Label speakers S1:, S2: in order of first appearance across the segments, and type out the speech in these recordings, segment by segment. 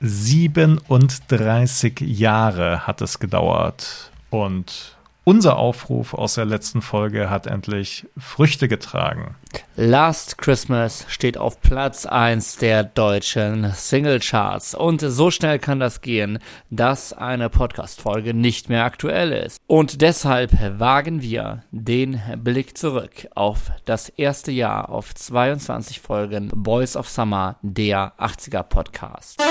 S1: 37 Jahre hat es gedauert. Und unser Aufruf aus der letzten Folge hat endlich Früchte getragen.
S2: Last Christmas steht auf Platz 1 der deutschen Singlecharts. Und so schnell kann das gehen, dass eine Podcast-Folge nicht mehr aktuell ist. Und deshalb wagen wir den Blick zurück auf das erste Jahr auf 22 Folgen Boys of Summer, der 80er Podcast.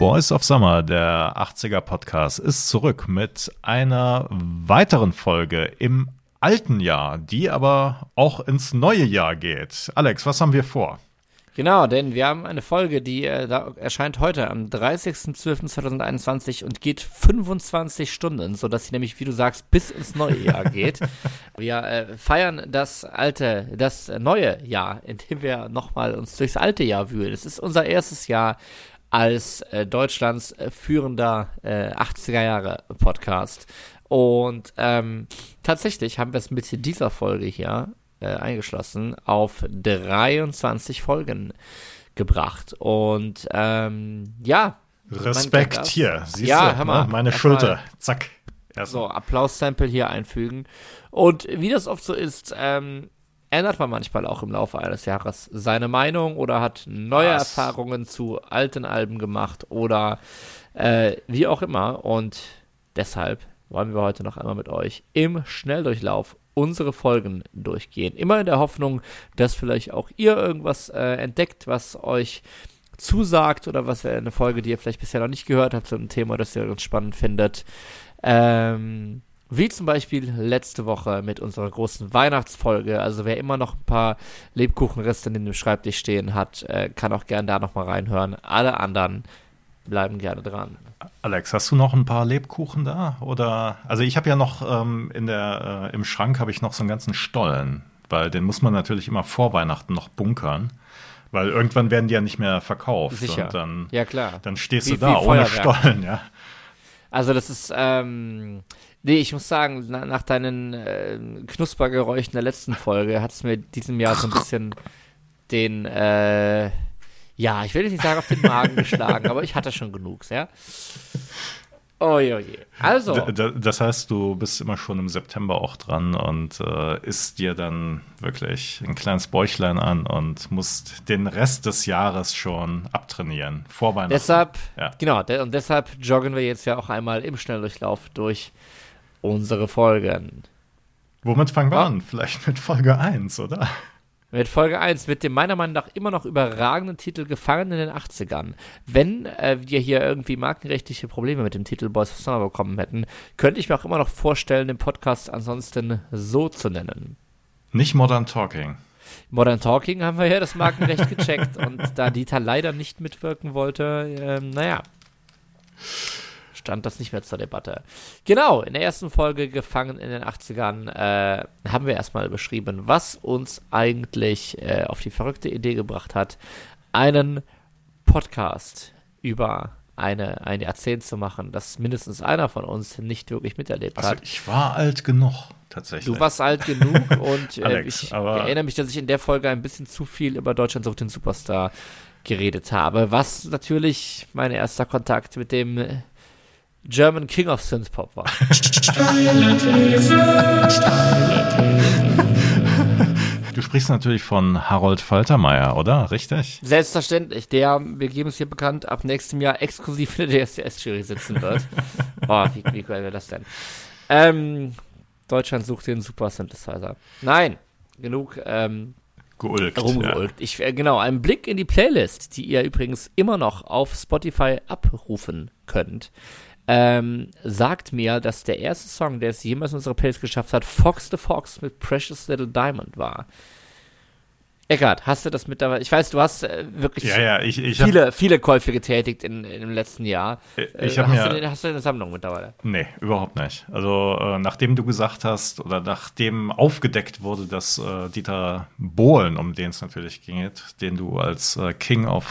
S1: Boys of Summer, der 80er Podcast, ist zurück mit einer weiteren Folge im alten Jahr, die aber auch ins neue Jahr geht. Alex, was haben wir vor?
S2: Genau, denn wir haben eine Folge, die äh, da erscheint heute am 30.12.2021 und geht 25 Stunden, sodass sie nämlich, wie du sagst, bis ins neue Jahr geht. wir äh, feiern das alte, das neue Jahr, indem wir nochmal uns durchs alte Jahr wühlen. Es ist unser erstes Jahr als äh, Deutschlands äh, führender äh, 80er Jahre Podcast. Und ähm, tatsächlich haben wir es mit dieser Folge hier äh, eingeschlossen auf 23 Folgen gebracht. Und ähm, ja.
S1: Respekt hier. Siehst
S2: ja,
S1: du,
S2: hör mal,
S1: ne? meine Schulter. Zack.
S2: Erst so, Applaus-Sample hier einfügen. Und wie das oft so ist, ähm, ändert man manchmal auch im Laufe eines Jahres seine Meinung oder hat neue Was? Erfahrungen zu alten Alben gemacht oder äh, wie auch immer. Und deshalb wollen wir heute noch einmal mit euch im Schnelldurchlauf unsere Folgen durchgehen. Immer in der Hoffnung, dass vielleicht auch ihr irgendwas äh, entdeckt, was euch zusagt oder was wäre eine Folge, die ihr vielleicht bisher noch nicht gehört habt, zu einem Thema, das ihr ganz spannend findet. Ähm, wie zum Beispiel letzte Woche mit unserer großen Weihnachtsfolge. Also wer immer noch ein paar Lebkuchenreste in dem Schreibtisch stehen hat, äh, kann auch gerne da nochmal reinhören. Alle anderen bleiben gerne dran.
S1: Alex, hast du noch ein paar Lebkuchen da? Oder also ich habe ja noch ähm, in der äh, im Schrank habe ich noch so einen ganzen Stollen, weil den muss man natürlich immer vor Weihnachten noch bunkern. Weil irgendwann werden die ja nicht mehr verkauft.
S2: Sicher.
S1: Und dann,
S2: ja, klar.
S1: Dann stehst
S2: Wie-
S1: du da ohne. Stollen, ja.
S2: Also das ist, ähm, nee, ich muss sagen, na, nach deinen äh, Knuspergeräuschen der letzten Folge hat es mir diesem Jahr so ein bisschen den, äh, ja, ich will jetzt nicht sagen auf den Magen geschlagen, aber ich hatte schon genug, ja. Oje, oje. Also,
S1: D- d- Das heißt, du bist immer schon im September auch dran und äh, isst dir dann wirklich ein kleines Bäuchlein an und musst den Rest des Jahres schon abtrainieren. Vor Weihnachten.
S2: deshalb,
S1: Ja.
S2: genau, und deshalb joggen wir jetzt ja auch einmal im Schnelldurchlauf durch unsere Folgen.
S1: Womit fangen wir
S2: Ah.
S1: an? Vielleicht mit Folge 1, oder?
S2: Mit Folge 1, mit dem meiner Meinung nach immer noch überragenden Titel Gefangen in den 80ern. Wenn äh, wir hier irgendwie markenrechtliche Probleme mit dem Titel Boys of Summer bekommen hätten, könnte ich mir auch immer noch vorstellen, den Podcast ansonsten so zu nennen.
S1: Nicht Modern Talking.
S2: Modern Talking haben wir ja das Markenrecht gecheckt und da Dieter leider nicht mitwirken wollte, ähm, naja, stand das nicht mehr zur Debatte. Genau, in der ersten Folge Gefangen in den 80ern äh, haben wir erstmal beschrieben, was uns eigentlich äh, auf die verrückte Idee gebracht hat, einen Podcast über eine, ein Jahrzehnt zu machen, das mindestens einer von uns nicht wirklich miterlebt
S1: Also
S2: hat.
S1: ich war alt genug, tatsächlich.
S2: Du warst alt genug und äh,
S1: Alex,
S2: ich erinnere mich, dass ich in der Folge ein bisschen zu viel über Deutschland sucht den Superstar geredet habe, was natürlich mein erster Kontakt mit dem German King of Synthpop war.
S1: Du sprichst natürlich von Harold Faltermeier, oder? Richtig?
S2: Selbstverständlich, der, wir geben es hier bekannt, ab nächstem Jahr exklusiv in der DSDS-Jury sitzen wird. Boah, wie, wie geil wäre das denn? Ähm, Deutschland sucht den Super Synthesizer. Nein, genug ähm,
S1: Geulgt.
S2: rumgeulgt. Ich, äh, genau, ein Blick in die Playlist, die ihr übrigens immer noch auf Spotify abrufen könnt, ähm, sagt mir, dass der erste Song, der es jemals in unsere Playlist geschafft hat, Fox the Fox mit Precious Little Diamond war. Eckart, hast du das mittlerweile? Ich weiß, du hast äh, wirklich
S1: Ja, ja, ich, ich
S2: viele,
S1: hab,
S2: viele Käufe getätigt in, in, im letzten Jahr.
S1: Ich
S2: Äh,
S1: hab
S2: hast,
S1: mir-
S2: du, eine- hast du eine Sammlung mittlerweile?
S1: Nee, überhaupt nicht. Also, äh, nachdem du gesagt hast oder nachdem aufgedeckt wurde, dass äh, Dieter Bohlen, um den es natürlich geht, den du als äh, King of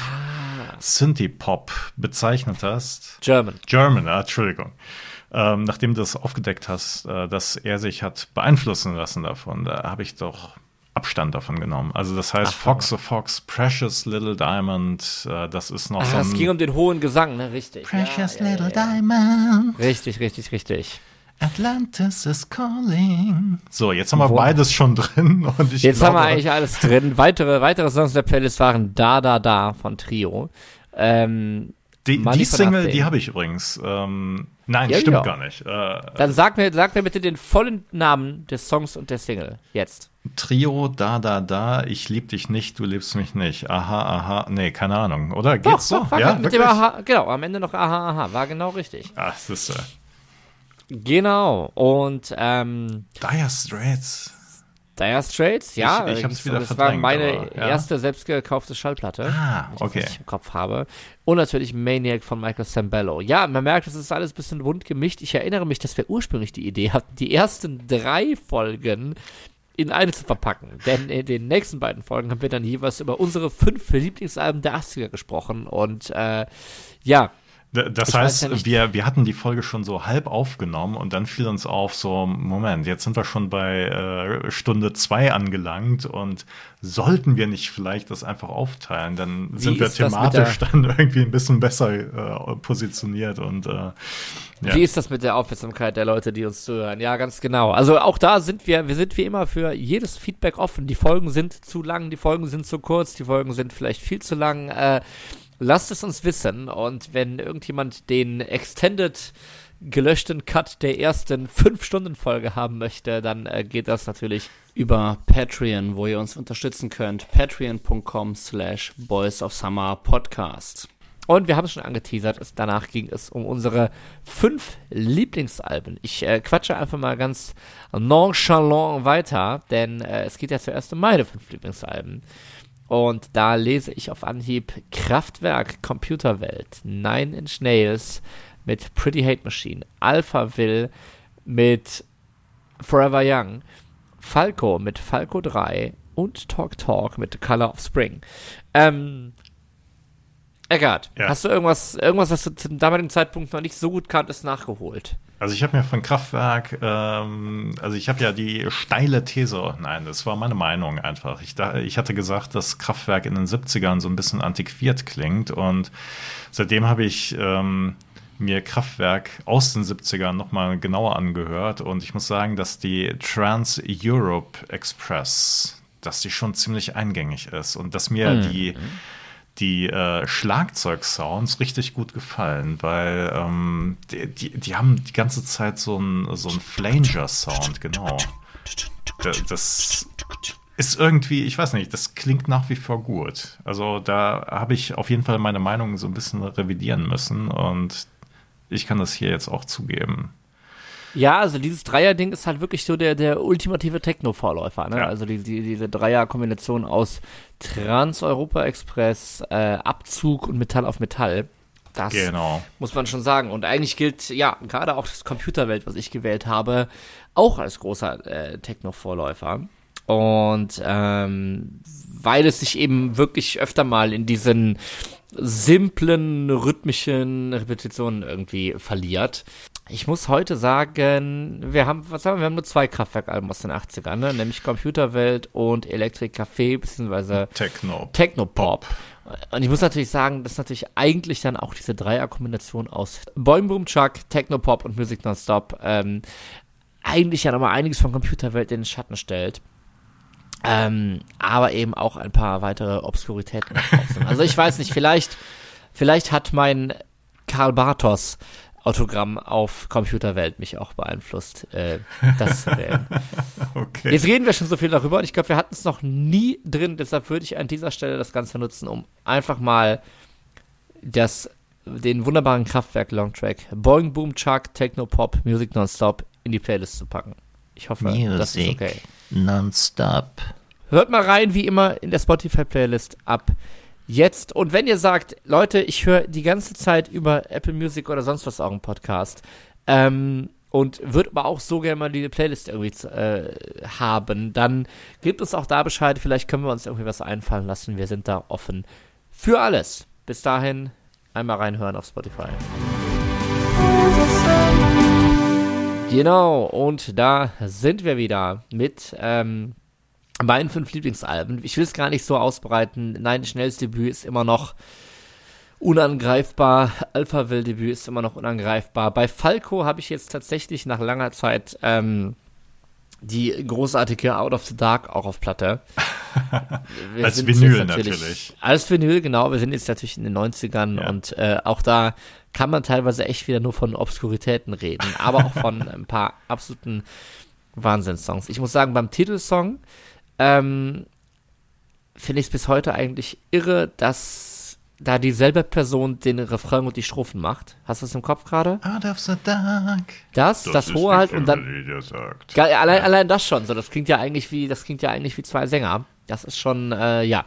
S1: Synthie-Pop bezeichnet hast,
S2: German.
S1: German, ah, Entschuldigung. Ähm, nachdem du das aufgedeckt hast, äh, dass er sich hat beeinflussen lassen davon, da habe ich doch Abstand davon genommen. Also das heißt, Fox the Fox, Precious Little Diamond, äh, das ist noch
S2: Ah,
S1: so
S2: es ging um den hohen Gesang, ne? Richtig.
S1: Precious
S2: ja, ja,
S1: Little
S2: ja.
S1: Diamond,
S2: Richtig, richtig, richtig.
S1: Atlantis is calling. So, jetzt haben wir
S2: Wo-
S1: beides schon drin und ich
S2: Jetzt
S1: glaube,
S2: haben wir eigentlich alles drin. Weitere, weitere Songs der Playlist waren Da Da Da von Trio. Ähm,
S1: die, die Single, die habe ich übrigens. Ähm, nein,
S2: Ja,
S1: stimmt
S2: ja.
S1: gar nicht. Äh,
S2: dann sag mir, sag mir bitte den vollen Namen des Songs und der Single. Jetzt.
S1: Trio, da, da, da, ich lieb dich nicht, du liebst mich nicht. Aha, aha, nee, keine Ahnung, oder? Geht's so?
S2: war
S1: ja,
S2: mit dem Aha, genau, am Ende noch Aha, Aha, war genau richtig.
S1: Ah, das ist äh,
S2: Genau. Und ähm,
S1: Dire Straits.
S2: Dire Straits, ja,
S1: Ich- ich hab's wieder
S2: das war meine
S1: aber, ja.
S2: erste selbst gekaufte Schallplatte.
S1: Ah,
S2: ich
S1: okay.
S2: richtig im Kopf habe. Und natürlich Maniac von Michael Sambello. Ja, man merkt, es ist alles ein bisschen bunt gemischt. Ich erinnere mich, dass wir ursprünglich die Idee hatten, die ersten drei Folgen in eine zu verpacken. Denn in den nächsten beiden Folgen haben wir dann jeweils über unsere fünf Lieblingsalben der 80er gesprochen. Und äh, ja,
S1: Das
S2: Ich
S1: heißt,
S2: ja
S1: wir, wir hatten die Folge schon so halb aufgenommen und dann fiel uns auf, so, Moment, jetzt sind wir schon bei äh, Stunde zwei angelangt und sollten wir nicht vielleicht das einfach aufteilen, dann sind wir thematisch dann irgendwie ein bisschen besser äh, positioniert und äh, ja.
S2: Wie ist das mit der Aufmerksamkeit der Leute, die uns zuhören? Ja, ganz genau. Also auch da sind wir, wir sind wie immer für jedes Feedback offen. Die Folgen sind zu lang, die Folgen sind zu kurz, die Folgen sind vielleicht viel zu lang. Äh, lasst es uns wissen. Und wenn irgendjemand den Extended gelöschten Cut der ersten 5-Stunden-Folge haben möchte, dann äh, geht das natürlich.
S3: über Patreon, wo ihr uns unterstützen könnt. Patreon.com slash Boys of Summer Podcast.
S2: Und wir haben es schon angeteasert, es, danach ging es um unsere fünf Lieblingsalben. Ich äh, quatsche einfach mal ganz nonchalant weiter, denn äh, es geht ja zuerst um meine fünf Lieblingsalben. Und da lese ich auf Anhieb Kraftwerk, Computerwelt, Nine Inch Nails mit Pretty Hate Machine, Alpha Will mit Forever Young, Falco mit Falco 3 und Talk Talk mit The Color of Spring. Ähm, Eckart,
S1: Ja.
S2: hast du irgendwas, irgendwas, was du zum damaligen Zeitpunkt noch nicht so gut kanntest, nachgeholt?
S1: Also ich habe mir von Kraftwerk, ähm, also ich habe ja die steile These, nein, das war meine Meinung einfach. Ich, da, ich hatte gesagt, dass Kraftwerk in den 70ern so ein bisschen antiquiert klingt und seitdem habe ich ähm, mir Kraftwerk aus den 70ern nochmal genauer angehört und ich muss sagen, dass die Trans-Europe Express, dass die schon ziemlich eingängig ist und dass mir die die äh, Schlagzeugsounds richtig gut gefallen, weil ähm, die, die, die haben die ganze Zeit so einen so Flanger-Sound, genau. Da- Das ist irgendwie, ich weiß nicht, das klingt nach wie vor gut. Also da habe ich auf jeden Fall meine Meinung so ein bisschen revidieren müssen und ich kann das hier jetzt auch zugeben.
S2: Ja, also dieses Dreier-Ding ist halt wirklich so der, der ultimative Techno-Vorläufer. Ne?
S1: Ja.
S2: Also die, die, diese Dreier-Kombination aus Trans-Europa-Express, äh, Abzug und Metall auf Metall. Das
S1: Genau.
S2: muss man schon sagen. Und eigentlich gilt, ja, gerade auch das Computerwelt, was ich gewählt habe, auch als großer äh, Techno-Vorläufer. Und ähm, weil es sich eben wirklich öfter mal in diesen simplen, rhythmischen Repetitionen irgendwie verliert. Ich muss heute sagen, wir haben, was haben wir, wir haben nur zwei Kraftwerkalben aus den 80ern, ne? nämlich Computerwelt und Electric Café, beziehungsweise
S1: Techno.
S2: Technopop. Und ich muss natürlich sagen, das ist natürlich eigentlich dann auch diese Dreierkombination aus Boing Boom Chuck, Technopop und Music Nonstop ähm, eigentlich ja nochmal einiges von Computerwelt in den Schatten stellt. Ähm, aber eben auch ein paar weitere Obskuritäten. Also ich weiß nicht, vielleicht, vielleicht hat mein Karl Bartos Autogramm auf Computerwelt mich auch beeinflusst, äh, das zu wählen.
S1: Okay.
S2: Jetzt reden wir schon so viel darüber und ich glaube, wir hatten es noch nie drin. Deshalb würde ich an dieser Stelle das Ganze nutzen, um einfach mal das, den wunderbaren Kraftwerk-Longtrack Boing Boom Chuck Techno Pop Music Nonstop in die Playlist zu packen. Ich hoffe, das ist
S4: Music
S2: okay.
S4: nonstop.
S2: hört mal rein, wie immer in der Spotify-Playlist ab jetzt. Und wenn ihr sagt, Leute, ich höre die ganze Zeit über Apple Music oder sonst was auch einen Podcast, ähm, und würde aber auch so gerne mal die Playlist irgendwie äh, haben, dann gebt uns auch da Bescheid. Vielleicht können wir uns irgendwie was einfallen lassen. Wir sind da offen für alles. Bis dahin einmal reinhören auf Spotify. Genau, und da sind wir wieder mit ähm, meinen fünf Lieblingsalben. Ich will es gar nicht so ausbreiten. Nein, Schnellsdebüt ist immer noch unangreifbar. Alphaville-Debüt ist immer noch unangreifbar. Bei Falco habe ich jetzt tatsächlich nach langer Zeit ähm, die großartige Out of the Dark auch auf Platte.
S1: als Vinyl natürlich, natürlich,
S2: Als Vinyl, genau. Wir sind jetzt natürlich in den 90ern ja. und äh, auch da kann man teilweise echt wieder nur von Obskuritäten reden, aber auch von ein paar absoluten Wahnsinnssongs. Ich muss sagen, beim Titelsong ähm, finde ich es bis heute eigentlich irre, dass da dieselbe Person den Refrain und die Strophen macht. Hast du das im Kopf gerade?
S1: Out of the dark.
S2: Das, das, das hohe halt und dann. Geil, allein, ja. allein das schon. So, das klingt ja eigentlich wie, das klingt ja eigentlich wie zwei Sänger. Das ist schon, äh, ja.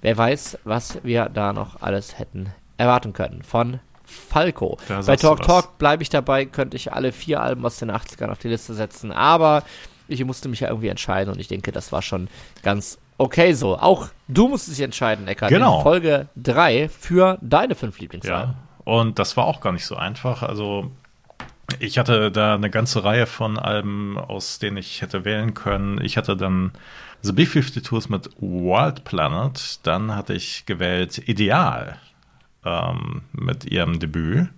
S2: Wer weiß, was wir da noch alles hätten erwarten können. Von Falco. Bei Talk Talk bleibe ich dabei, könnte ich alle vier Alben aus den 80ern auf die Liste setzen, aber ich musste mich ja irgendwie entscheiden und ich denke, das war schon ganz Okay, so. Auch du musst dich entscheiden, Eckart.
S1: Genau.
S2: In Folge 3 für deine fünf Lieblingsalben.
S1: Ja, und das war auch gar nicht so einfach. Also, ich hatte da eine ganze Reihe von Alben, aus denen ich hätte wählen können. Ich hatte dann The B-52s mit Wild Planet. Dann hatte ich gewählt Ideal ähm, mit ihrem Debüt.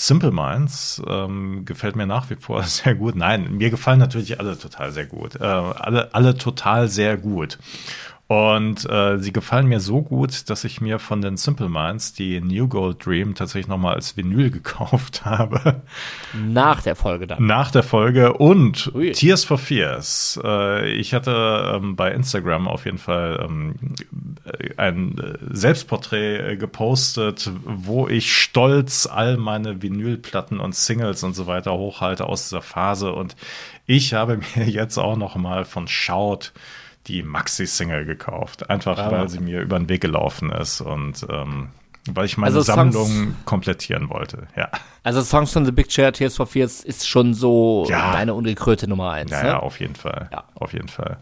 S1: Simple Minds ähm, gefällt mir nach wie vor sehr gut. Nein, mir gefallen natürlich alle total sehr gut. Äh, alle, alle total sehr gut. Und äh, sie gefallen mir so gut, dass ich mir von den Simple Minds die New Gold Dream tatsächlich nochmal als Vinyl gekauft habe.
S2: Nach der Folge dann.
S1: Nach der Folge und Ui. Tears for Fears. Äh, ich hatte ähm, bei Instagram auf jeden Fall ähm, ein Selbstporträt äh, gepostet, wo ich stolz all meine Vinylplatten und Singles und so weiter hochhalte aus dieser Phase. Und ich habe mir jetzt auch nochmal von Shout die Maxi-Single gekauft. Einfach ja. weil sie mir über den Weg gelaufen ist und ähm, weil ich meine also Sammlung Songs, komplettieren wollte, ja.
S2: Also Songs von The Big Chair, Tears for Fears ist schon so ja. deine ungekröte Nummer eins.
S1: Ja,
S2: ne?
S1: ja, auf jeden Fall. Ja. Auf jeden Fall.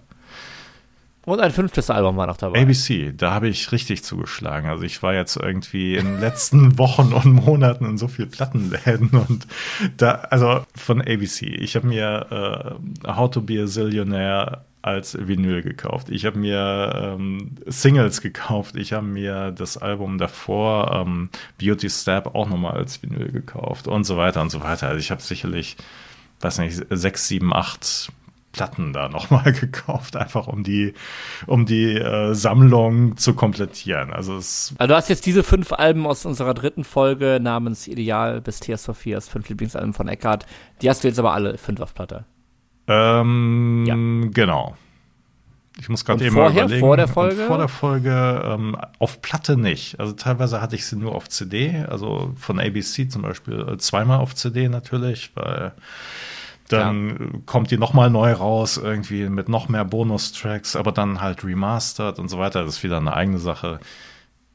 S2: Und ein fünftes Album war noch dabei.
S1: ABC, da habe ich richtig zugeschlagen. Also ich war jetzt irgendwie in den letzten Wochen und Monaten in so viel Plattenläden und da, also von ABC. Ich habe mir äh, How to Be a Zillionaire als Vinyl gekauft. Ich habe mir ähm, Singles gekauft. Ich habe mir das Album davor, ähm, Beauty Step, auch nochmal als Vinyl gekauft und so weiter und so weiter. Also ich habe sicherlich, weiß nicht, sechs, sieben, acht Platten da nochmal gekauft, einfach um die, um die äh, Sammlung zu komplettieren. Also, es
S2: also du hast jetzt diese fünf Alben aus unserer dritten Folge namens Ideal bis Tears Fears, fünf Lieblingsalben von Eckhart. Die hast du jetzt aber alle fünf auf Platte.
S1: Ähm, ja. genau. Ich muss gerade eben
S2: vorher,
S1: mal überlegen.
S2: Vor der Folge?
S1: Und vor der Folge ähm, auf Platte nicht. Also teilweise hatte ich sie nur auf CD, also von ABC zum Beispiel äh, zweimal auf CD natürlich, weil dann ja. kommt die nochmal neu raus, irgendwie mit noch mehr Bonustracks, aber dann halt remastered und so weiter. Das ist wieder eine eigene Sache.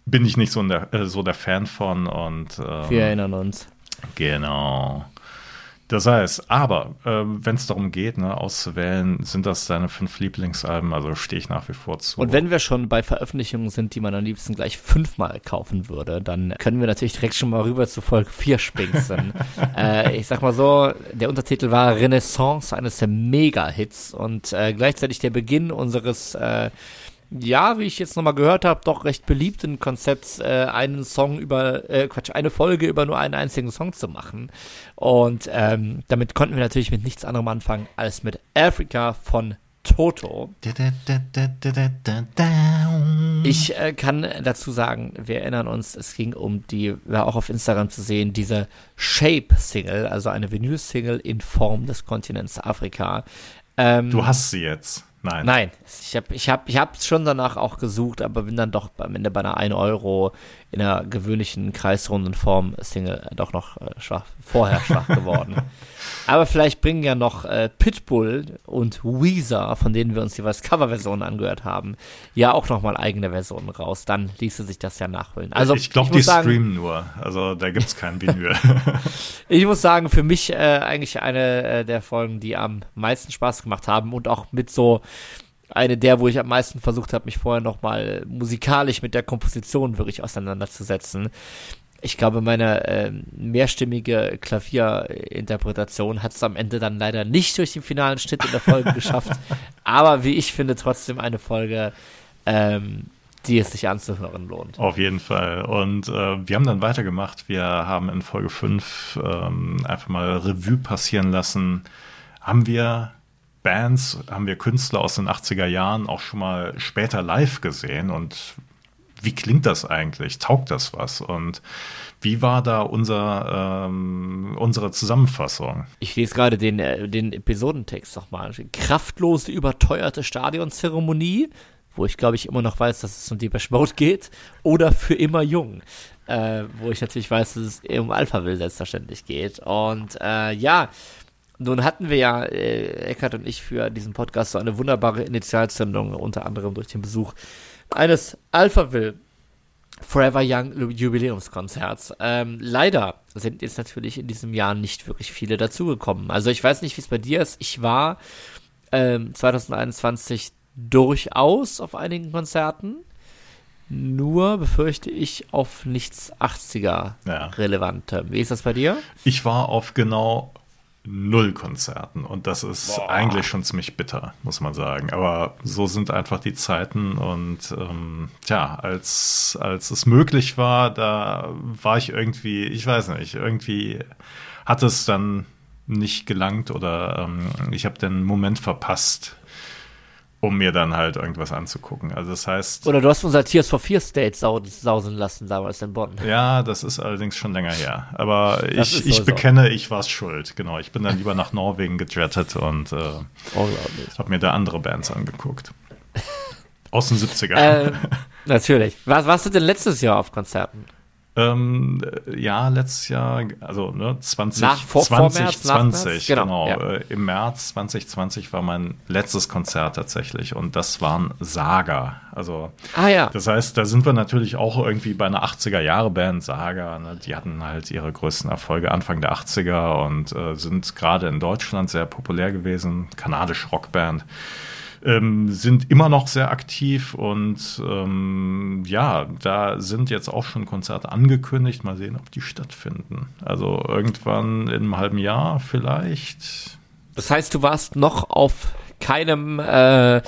S1: Bin ich nicht so, der, äh, so der Fan von und
S2: ähm, wir erinnern uns.
S1: Genau. Das heißt, aber äh, wenn es darum geht, ne, auszuwählen, sind das deine fünf Lieblingsalben, also stehe ich nach wie vor zu.
S2: Und wenn wir schon bei Veröffentlichungen sind, die man am liebsten gleich fünfmal kaufen würde, dann können wir natürlich direkt schon mal rüber zu Folge 4 spinksen. äh, ich sag mal so, der Untertitel war Renaissance eines der Mega-Hits und äh, gleichzeitig der Beginn unseres äh, ja, wie ich jetzt nochmal gehört habe, doch recht beliebten Konzepts, äh, einen Song über, äh, Quatsch, eine Folge über nur einen einzigen Song zu machen. Und ähm, damit konnten wir natürlich mit nichts anderem anfangen als mit Africa von Toto. Ich äh, kann dazu sagen, wir erinnern uns, es ging um die, war auch auf Instagram zu sehen, diese Shape-Single, also eine Vinyl-Single in Form des Kontinents Afrika.
S1: Ähm, du hast sie jetzt. Nein.
S2: Nein. Ich habe ich hab, ich hab schon danach auch gesucht, aber bin dann doch am Ende bei einer 1 Euro in der gewöhnlichen kreisrunden Form Single doch noch äh, schwach, vorher schwach geworden. Aber vielleicht bringen ja noch äh, Pitbull und Weezer, von denen wir uns jeweils Coverversionen angehört haben, ja auch nochmal eigene Versionen raus. Dann ließe sich das ja nachholen. Also
S1: ich glaube, die sagen, streamen nur. Also da gibt es kein Vinyl.
S2: ich muss sagen, für mich äh, eigentlich eine äh, der Folgen, die am meisten Spaß gemacht haben und auch mit so eine der, wo ich am meisten versucht habe, mich vorher nochmal musikalisch mit der Komposition wirklich auseinanderzusetzen. Ich glaube, meine äh, mehrstimmige Klavierinterpretation hat es am Ende dann leider nicht durch den finalen Schnitt in der Folge geschafft. Aber wie ich finde, trotzdem eine Folge, ähm, die es sich anzuhören lohnt.
S1: Auf jeden Fall. Und äh, wir haben dann weitergemacht. Wir haben in Folge 5 ähm, einfach mal Revue passieren lassen. Haben wir Bands, haben wir Künstler aus den 80er Jahren auch schon mal später live gesehen und wie klingt das eigentlich? Taugt das was? Und wie war da unser, ähm, unsere Zusammenfassung?
S2: Ich lese gerade den, äh, den Episodentext nochmal. Kraftlose, überteuerte Stadionzeremonie, wo ich glaube ich immer noch weiß, dass es um Deepesh Mode geht, oder für immer jung. Äh, wo ich natürlich weiß, dass es um Alphaville selbstverständlich geht. Und äh, ja, nun hatten wir ja, äh, Eckart und ich, für diesen Podcast so eine wunderbare Initialzündung, unter anderem durch den Besuch eines Alphaville Forever Young Jubiläumskonzerts. Ähm, leider sind jetzt natürlich in diesem Jahr nicht wirklich viele dazugekommen. Also ich weiß nicht, wie es bei dir ist. Ich war ähm, 2021 durchaus auf einigen Konzerten. Nur befürchte ich auf nichts 80er ja. relevante. Wie ist das bei dir?
S1: Ich war auf genau null Konzerten. Und das ist Boah. eigentlich schon ziemlich bitter, muss man sagen. Aber so sind einfach die Zeiten. Und ähm, tja, als, als es möglich war, da war ich irgendwie, ich weiß nicht, irgendwie hat es dann nicht gelangt oder ähm, ich habe den Moment verpasst, um mir dann halt irgendwas anzugucken. Also das heißt.
S2: Oder du hast unser Tears for Fear State sausen lassen damals in Bonn.
S1: Ja, das ist allerdings schon länger her. Aber ich, ich bekenne, ich war es schuld. Genau, ich bin dann lieber nach Norwegen gejettet und äh, habe mir da andere Bands angeguckt. Aus den 70ern.
S2: Äh, natürlich. Was warst du denn letztes Jahr auf Konzerten?
S1: Ähm, ja, letztes Jahr, also ne, 20, nach, vor, 2020, genau. genau ja. äh, Im März 2020 war mein letztes Konzert tatsächlich und das waren Saga. Also,
S2: ah, ja.
S1: das heißt, da sind wir natürlich auch irgendwie bei einer 80er-Jahre-Band Saga. Ne? Die hatten halt ihre größten Erfolge Anfang der 80er und äh, sind gerade in Deutschland sehr populär gewesen. Kanadische Rockband ähm, sind immer noch sehr aktiv und ähm, ja, da sind jetzt auch schon Konzerte angekündigt. Mal sehen, ob die stattfinden. Also irgendwann in einem halben Jahr vielleicht.
S2: Das heißt, du warst noch auf keinem äh,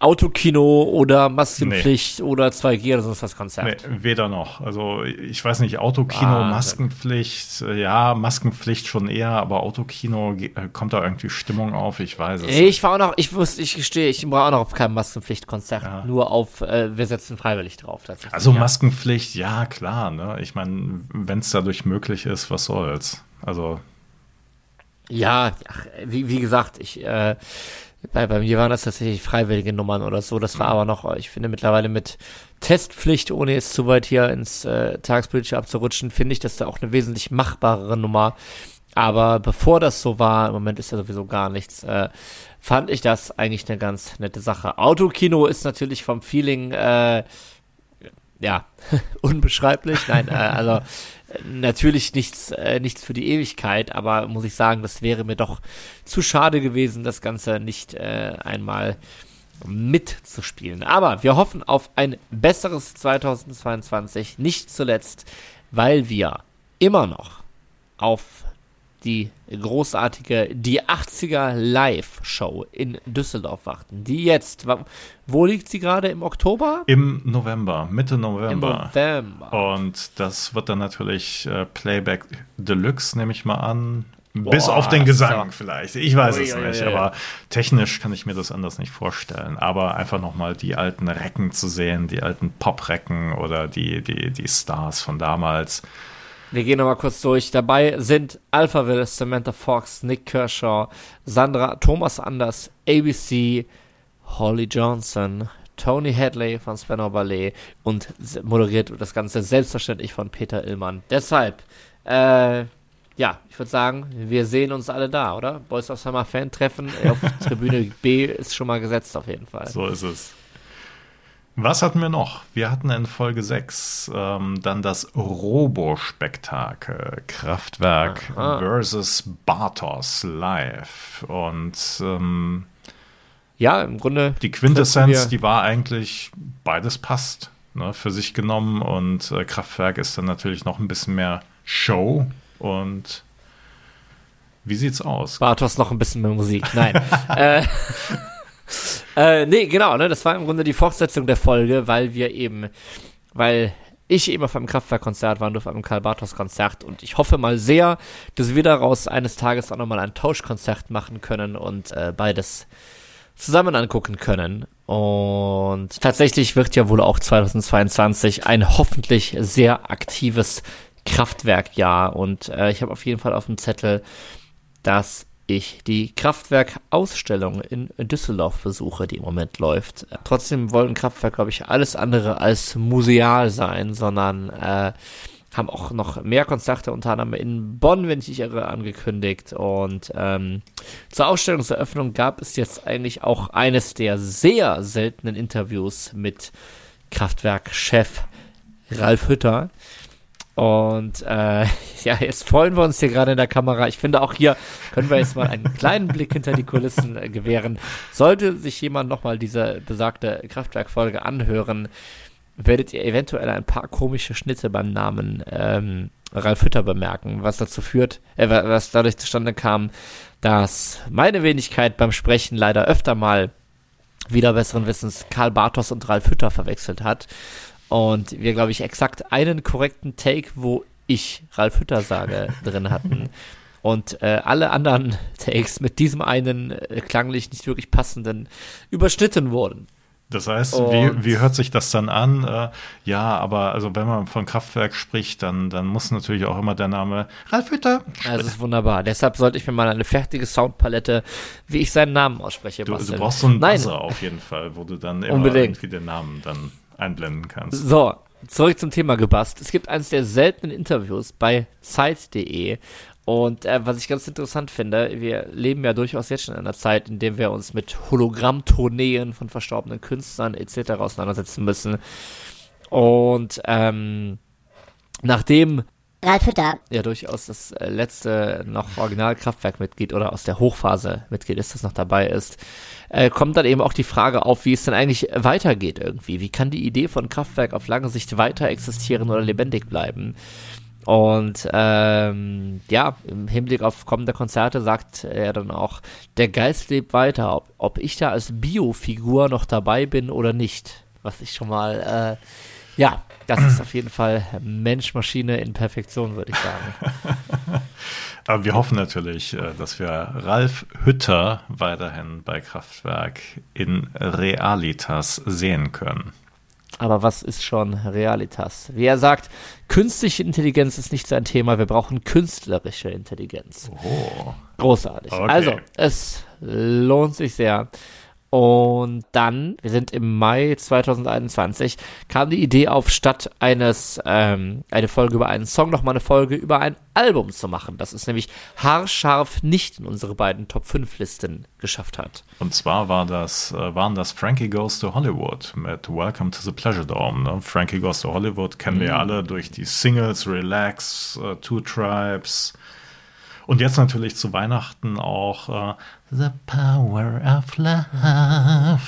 S2: Autokino oder Maskenpflicht nee. oder 2G oder sonst was Konzert?
S1: Nee, weder noch. Also ich weiß nicht, Autokino, ah, Maskenpflicht, äh, ja, Maskenpflicht schon eher, aber Autokino äh, kommt da irgendwie Stimmung auf, ich weiß es.
S2: Ich war auch noch, ich wusste, ich gestehe, ich war auch noch auf keinem Maskenpflichtkonzert, ja. nur auf, äh, wir setzen freiwillig drauf.
S1: Also ja. Maskenpflicht, ja klar, ne? Ich meine, wenn es dadurch möglich ist, was soll's? Also
S2: ja, ach, wie, wie gesagt, ich äh, bei, bei mir waren das tatsächlich freiwillige Nummern oder so. Das war aber noch, ich finde mittlerweile mit Testpflicht, ohne jetzt zu weit hier ins äh, Tagespolitische abzurutschen, finde ich das da auch eine wesentlich machbarere Nummer. Aber bevor das so war, im Moment ist ja sowieso gar nichts, äh, fand ich das eigentlich eine ganz nette Sache. Autokino ist natürlich vom Feeling, äh, ja, unbeschreiblich. Nein, äh, also natürlich nichts, äh, nichts für die Ewigkeit, aber muss ich sagen, das wäre mir doch zu schade gewesen, das Ganze nicht äh, einmal mitzuspielen. Aber wir hoffen auf ein besseres 2022, nicht zuletzt, weil wir immer noch auf die großartige Die 80er Live-Show in Düsseldorf warten. Die jetzt, wo liegt sie gerade? Im Oktober?
S1: Im November, Mitte November. Im November. Und das wird dann natürlich äh, Playback Deluxe, nehme ich mal an. Boah, Bis auf den Gesang vielleicht. Ich weiß ui, es ui, nicht, ui, aber technisch kann ich mir das anders nicht vorstellen. Aber einfach nochmal die alten Recken zu sehen, die alten Pop-Recken oder die, die, die Stars von damals.
S2: Wir gehen nochmal kurz durch. Dabei sind Alphaville, Samantha Fox, Nick Kershaw, Sandra, Thomas Anders, ABC, Holly Johnson, Tony Hadley von Spanner Ballet und moderiert das Ganze selbstverständlich von Peter Illmann. Deshalb, äh, ja, ich würde sagen, wir sehen uns alle da, oder? Boys of Summer Fan-Treffen auf Tribüne B ist schon mal gesetzt auf jeden Fall.
S1: So ist es. Was hatten wir noch? Wir hatten in Folge 6 ähm, dann das Robo-Spektakel Kraftwerk Aha. versus Bartos live. Und ähm,
S2: ja, im Grunde.
S1: Die Quintessenz, die war eigentlich, beides passt ne, für sich genommen. Und äh, Kraftwerk ist dann natürlich noch ein bisschen mehr Show. Und wie sieht's aus?
S2: Bartos noch ein bisschen mehr Musik. Nein. äh, äh, nee, genau, ne, das war im Grunde die Fortsetzung der Folge, weil wir eben, weil ich eben auf einem Kraftwerkkonzert war und auf einem Karl Bartos Konzert und ich hoffe mal sehr, dass wir daraus eines Tages auch nochmal ein Tauschkonzert machen können und äh, beides zusammen angucken können. Und tatsächlich wird ja wohl auch 2022 ein hoffentlich sehr aktives Kraftwerkjahr und äh, ich habe auf jeden Fall auf dem Zettel, dass ich die Kraftwerk-Ausstellung in Düsseldorf besuche, die im Moment läuft. Trotzdem wollen Kraftwerk, glaube ich, alles andere als museal sein, sondern äh, haben auch noch mehr Konzerte, unter anderem in Bonn, wenn ich nicht irre, angekündigt. Und ähm, zur Ausstellungseröffnung gab es jetzt eigentlich auch eines der sehr seltenen Interviews mit Kraftwerk-Chef Ralf Hütter. Und äh, ja, jetzt freuen wir uns hier gerade in der Kamera. Ich finde auch hier können wir jetzt mal einen kleinen Blick hinter die Kulissen äh, gewähren. Sollte sich jemand nochmal diese besagte Kraftwerkfolge anhören, werdet ihr eventuell ein paar komische Schnitte beim Namen ähm, Ralf Hütter bemerken, was dazu führt, äh, was dadurch zustande kam, dass meine Wenigkeit beim Sprechen leider öfter mal wieder besseren Wissens Karl Bartos und Ralf Hütter verwechselt hat. Und wir, glaube ich, exakt einen korrekten Take, wo ich Ralf Hütter sage, drin hatten. Und äh, alle anderen Takes mit diesem einen äh, klanglich nicht wirklich passenden überschnitten wurden.
S1: Das heißt, wie, wie hört sich das dann an? Äh, ja, aber also wenn man von Kraftwerk spricht, dann, dann muss natürlich auch immer der Name Ralf Hütter.
S2: Also das ist wunderbar. Deshalb sollte ich mir mal eine fertige Soundpalette, wie ich seinen Namen ausspreche,
S1: du, du brauchst so einen Buzzer auf jeden Fall, wo du dann immer Unbedingt. irgendwie den Namen dann einblenden kannst.
S2: So, zurück zum Thema gebast. Es gibt eines der seltenen Interviews bei Zeit.de und äh, was ich ganz interessant finde, wir leben ja durchaus jetzt schon in einer Zeit, in der wir uns mit Hologrammtourneen von verstorbenen Künstlern etc. auseinandersetzen müssen. Und ähm, nachdem
S4: Ralf Hütter.
S2: Ja, durchaus das äh, letzte noch Original-Kraftwerk-Mitglied oder aus der Hochphase Mitglied ist, das noch dabei ist, äh, kommt dann eben auch die Frage auf, wie es denn eigentlich weitergeht irgendwie. Wie kann die Idee von Kraftwerk auf lange Sicht weiter existieren oder lebendig bleiben? Und ähm, ja, im Hinblick auf kommende Konzerte sagt er dann auch, der Geist lebt weiter, ob, ob ich da als Biofigur noch dabei bin oder nicht. Was ich schon mal äh, ja, das ist auf jeden Fall Mensch-Maschine in Perfektion, würde ich sagen.
S1: Aber wir hoffen natürlich, äh, dass wir Ralf Hütter weiterhin bei Kraftwerk in Realitas sehen können.
S2: Aber was ist schon Realitas? Wie er sagt, künstliche Intelligenz ist nicht sein Thema, wir brauchen künstlerische Intelligenz. Oh. Großartig. Okay. Also, es lohnt sich sehr. Und dann, wir sind im Mai 2021, kam die Idee auf, statt eines, ähm, eine Folge über einen Song, noch mal eine Folge über ein Album zu machen. Das ist nämlich haarscharf nicht in unsere beiden Top 5 Listen geschafft hat.
S1: Und zwar war das, äh, waren das Frankie Goes to Hollywood mit Welcome to the Pleasure Dome. Ne? Frankie Goes to Hollywood kennen mhm. wir alle durch die Singles Relax, uh, Two Tribes, und jetzt natürlich zu Weihnachten auch uh, The Power of Love.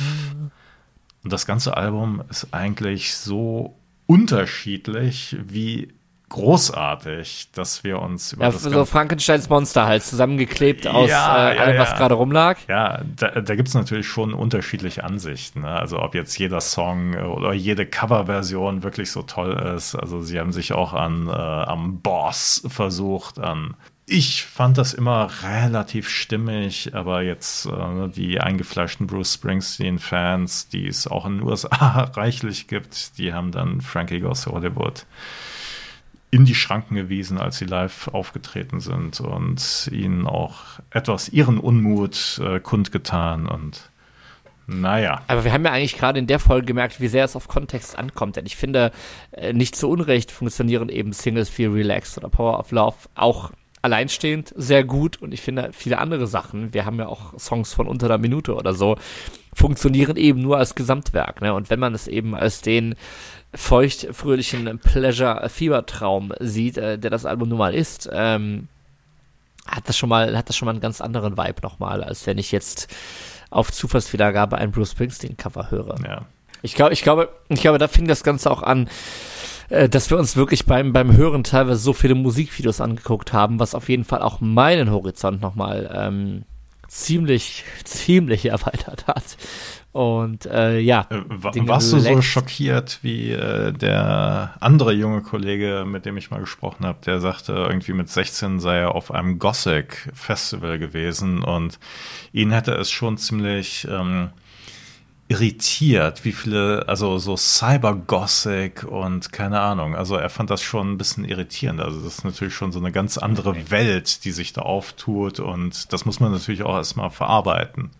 S1: Und das ganze Album ist eigentlich so unterschiedlich wie großartig, dass wir uns
S2: über ja, das so Frankensteins Monster halt zusammengeklebt aus ja, äh, allem, ja, was gerade rumlag.
S1: Ja, da, da gibt es natürlich schon unterschiedliche Ansichten. Ne? Also ob jetzt jeder Song oder jede Coverversion wirklich so toll ist. Also sie haben sich auch an äh, am Boss versucht, an ich fand das immer relativ stimmig, aber jetzt äh, die eingefleischten Bruce Springsteen-Fans, die es auch in den USA reichlich gibt, die haben dann Frankie Goes Hollywood in die Schranken gewiesen, als sie live aufgetreten sind und ihnen auch etwas ihren Unmut äh, kundgetan und Naja.
S2: Aber wir haben ja eigentlich gerade in der Folge gemerkt, wie sehr es auf Kontext ankommt. Denn ich finde, äh, nicht zu Unrecht funktionieren eben Singles Feel Relaxed oder Power of Love auch alleinstehend sehr gut. Und ich finde, viele andere Sachen, wir haben ja auch Songs von unter einer Minute oder so, funktionieren eben nur als Gesamtwerk. Ne? Und wenn man es eben als den feucht-fröhlichen Pleasure-Fiebertraum sieht, äh, der das Album nun mal ist, ähm, hat das schon mal, hat das schon mal einen ganz anderen Vibe nochmal, als wenn ich jetzt auf Zufallswiedergabe ein Bruce Springsteen-Cover höre.
S1: Ja.
S2: Ich glaube, ich glaube, ich glaube, da fing das Ganze auch an, äh, dass wir uns wirklich beim, beim Hören teilweise so viele Musikvideos angeguckt haben, was auf jeden Fall auch meinen Horizont nochmal ähm, ziemlich, ziemlich erweitert hat. Und äh, ja.
S1: Äh, warst du so schockiert wie äh, der andere junge Kollege, mit dem ich mal gesprochen habe, der sagte, irgendwie mit 16 sei er auf einem Gothic-Festival gewesen und ihn hätte es schon ziemlich ähm, irritiert, wie viele, also so Cyber-Gothic und keine Ahnung. Also er fand das schon ein bisschen irritierend. Also das ist natürlich schon so eine ganz andere Welt, die sich da auftut und das muss man natürlich auch erstmal verarbeiten.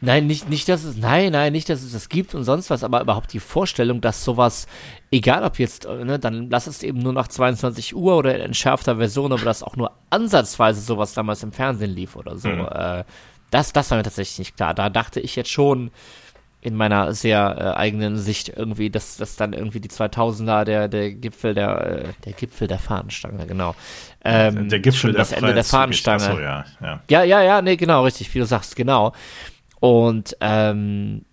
S2: Nein, nicht, nicht, dass es, nein, nein, nicht, dass es das gibt und sonst was, aber überhaupt die Vorstellung, dass sowas, egal ob jetzt, äh, ne, dann lass es eben nur nach 22 Uhr oder in entschärfter Version, aber dass auch nur ansatzweise sowas damals im Fernsehen lief oder so, mhm. äh, das, das war mir tatsächlich nicht klar. Da dachte ich jetzt schon, in meiner sehr äh, eigenen Sicht irgendwie, dass das dann irgendwie die 2000er der der Gipfel der äh, der Gipfel der Fahnenstange genau.
S1: Ähm, der Gipfel
S2: der
S1: das
S2: Ende der Fahnenstange.
S1: So, ja,
S2: ja. Ja ja ja nee genau richtig wie du sagst genau. Und ähm,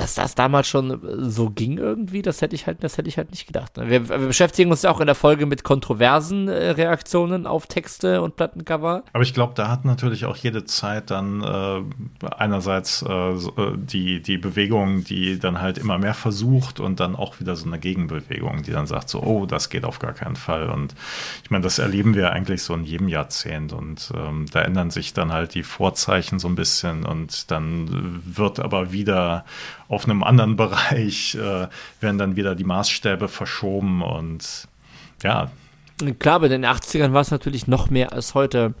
S2: dass das damals schon so ging irgendwie, das hätte ich halt, das hätte ich halt nicht gedacht. Ne? Wir, wir beschäftigen uns ja auch in der Folge mit kontroversen äh, Reaktionen auf Texte und Plattencover.
S1: Aber ich glaube, da hat natürlich auch jede Zeit dann äh, einerseits äh, äh, die, die Bewegung, die dann halt immer mehr versucht und dann auch wieder so eine Gegenbewegung, die dann sagt so, oh, das geht auf gar keinen Fall. Und ich meine, das erleben wir eigentlich so in jedem Jahrzehnt und ähm, da ändern sich dann halt die Vorzeichen so ein bisschen und dann wird aber wieder auf einem anderen Bereich äh, werden dann wieder die Maßstäbe verschoben und ja.
S2: Klar, aber in den 80ern war es natürlich noch mehr als heute.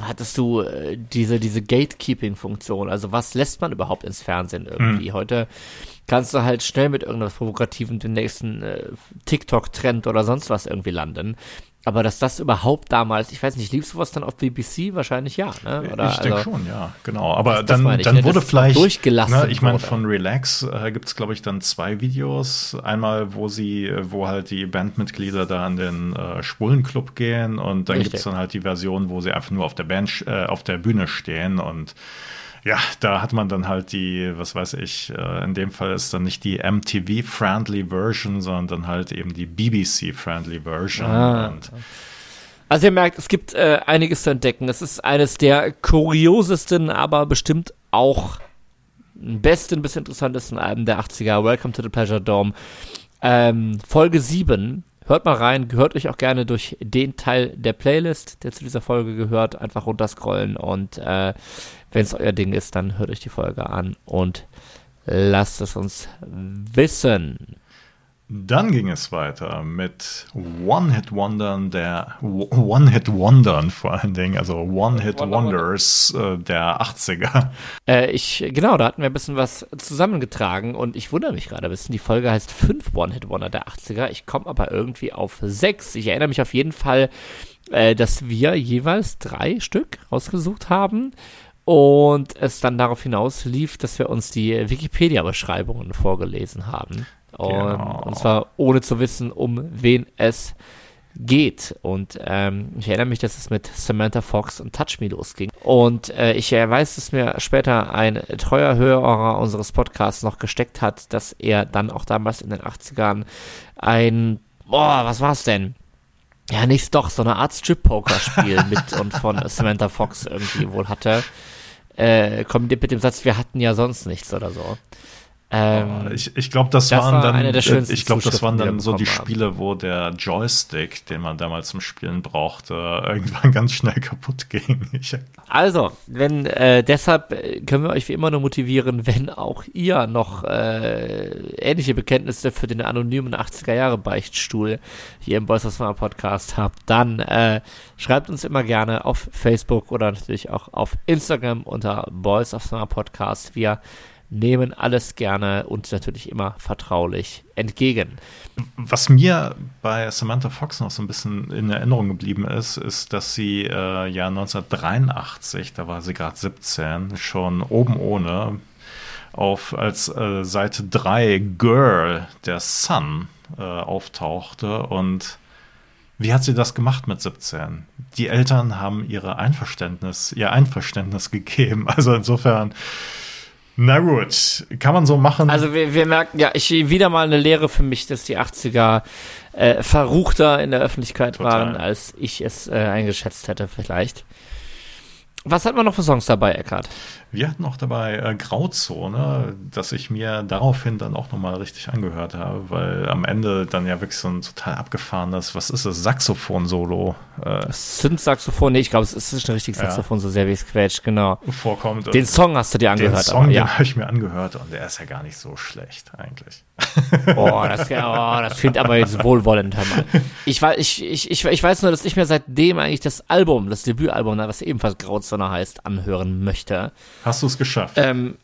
S2: Hattest du äh, diese, diese Gatekeeping-Funktion? Also, was lässt man überhaupt ins Fernsehen irgendwie? Hm. Heute kannst du halt schnell mit irgendwas Provokativem den nächsten äh, TikTok-Trend oder sonst was irgendwie landen. Aber dass das überhaupt damals, ich weiß nicht, lief sowas dann auf BBC? Wahrscheinlich ja, ne?
S1: Oder, ich denke also, schon, ja, genau. Aber das, dann, das dann ne? wurde vielleicht
S2: durchgelassen.
S1: Ne, ich meine, von Relax äh, gibt es, glaube ich, dann zwei Videos. Einmal, wo sie, wo halt die Bandmitglieder da an den äh, Schwulenclub gehen und dann gibt es dann halt die Version, wo sie einfach nur auf der Band, äh, auf der Bühne stehen und ja, da hat man dann halt die, was weiß ich, äh, in dem Fall ist dann nicht die MTV-friendly Version, sondern dann halt eben die BBC-friendly Version. Ah.
S2: also ihr merkt, es gibt äh, einiges zu entdecken. Es ist eines der kuriosesten, aber bestimmt auch besten bis interessantesten Alben der 80er. Welcome to the Pleasure Dome. Ähm, Folge 7. Hört mal rein, gehört euch auch gerne durch den Teil der Playlist, der zu dieser Folge gehört. Einfach runterscrollen und äh, wenn es euer Ding ist, dann hört euch die Folge an und lasst es uns wissen.
S1: Dann ging es weiter mit One-Hit-Wondern der One-Hit-Wondern vor allen Dingen, also One-Hit-Wonders äh, der 80er.
S2: Äh, ich, genau, da hatten wir ein bisschen was zusammengetragen und ich wundere mich gerade ein bisschen. Die Folge heißt 5 One-Hit-Wonder der 80er. Ich komme aber irgendwie auf 6. Ich erinnere mich auf jeden Fall, äh, dass wir jeweils drei Stück rausgesucht haben und es dann darauf hinaus lief, dass wir uns die Wikipedia-Beschreibungen vorgelesen haben. Und, genau. und, zwar ohne zu wissen, um wen es geht. Und ähm, ich erinnere mich, dass es mit Samantha Fox und Touch Me losging. Und äh, ich weiß, dass mir später ein treuer Hörer unseres Podcasts noch gesteckt hat, dass er dann auch damals in den 80ern ein, boah, was war's denn? Ja, nichts doch, so eine Art Strip-Poker-Spiel mit und von Samantha Fox irgendwie wohl hatte äh, kombiniert mit dem Satz, wir hatten ja sonst nichts oder so.
S1: Ähm, oh, ich ich glaube, das, das, waren war dann, ich glaube, das waren dann so die Spiele, wo der Joystick, den man damals zum Spielen brauchte, irgendwann ganz schnell kaputt ging. Ich,
S2: also, wenn äh, deshalb äh, können wir euch wie immer nur motivieren, wenn auch ihr noch äh, ähnliche Bekenntnisse für den anonymen 80er Jahre Beichtstuhl hier im Boys of Summer Podcast habt, dann äh, schreibt uns immer gerne auf Facebook oder natürlich auch auf Instagram unter Boys of Summer Podcast. Wir nehmen alles gerne und natürlich immer vertraulich entgegen.
S1: Was mir bei Samantha Fox noch so ein bisschen in Erinnerung geblieben ist, ist, dass sie äh, ja 1983, da war sie gerade 17, schon oben ohne auf als äh, Seite 3 Girl der Sun äh, auftauchte und wie hat sie das gemacht mit 17? Die Eltern haben ihre Einverständnis, ihr Einverständnis gegeben. Also insofern na gut, kann man so machen.
S2: Also wir, wir merken, ja, ich wieder mal eine Lehre für mich, dass die 80er äh, verruchter in der Öffentlichkeit Total. waren, als ich es äh, eingeschätzt hätte vielleicht. Was hat man noch für Songs dabei, Eckhard?
S1: Wir hatten auch dabei äh, Grauzone, dass ich mir daraufhin dann auch nochmal richtig angehört habe, weil am Ende dann ja wirklich so ein total abgefahrenes, was ist es, Saxophon-Solo.
S2: Äh, Synth-Saxophon, nee, ich glaube, es ist ein richtiges Saxophon, ja. so sehr wie es quetscht, genau.
S1: Vorkommt.
S2: Den Song hast du dir angehört. Den
S1: Song, aber, ja. den habe ich mir angehört und der ist ja gar nicht so schlecht eigentlich.
S2: Boah, das, oh, das klingt aber jetzt wohlwollend, Hammer. Ich, ich, ich, ich, ich weiß nur, dass ich mir seitdem eigentlich das Album, das Debütalbum, was ebenfalls Grauzone heißt, anhören möchte.
S1: Hast du es geschafft?
S2: Ähm,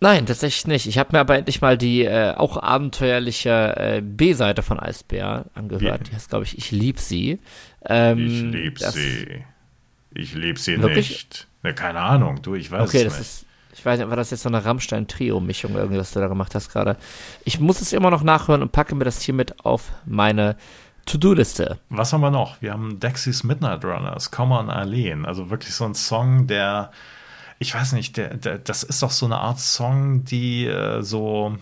S2: nein, tatsächlich nicht. Ich habe mir aber endlich mal die äh, auch abenteuerliche äh, B-Seite von Eisbär angehört. Die heißt, glaube ich, Ich lieb sie.
S1: Ähm, ich lieb sie. Ich lieb sie wirklich? nicht. Ne, keine Ahnung, du, ich weiß okay, es nicht. Ist,
S2: ich weiß nicht, war das jetzt so eine Rammstein-Trio-Mischung, irgendwie, was du da gemacht hast gerade? Ich muss es immer noch nachhören und packe mir das hier mit auf meine To-Do-Liste.
S1: Was haben wir noch? Wir haben Dexys Midnight Runners, Come on Arlene. Also wirklich so ein Song, der ich weiß nicht, der, der, das ist doch so eine Art Song, die äh, so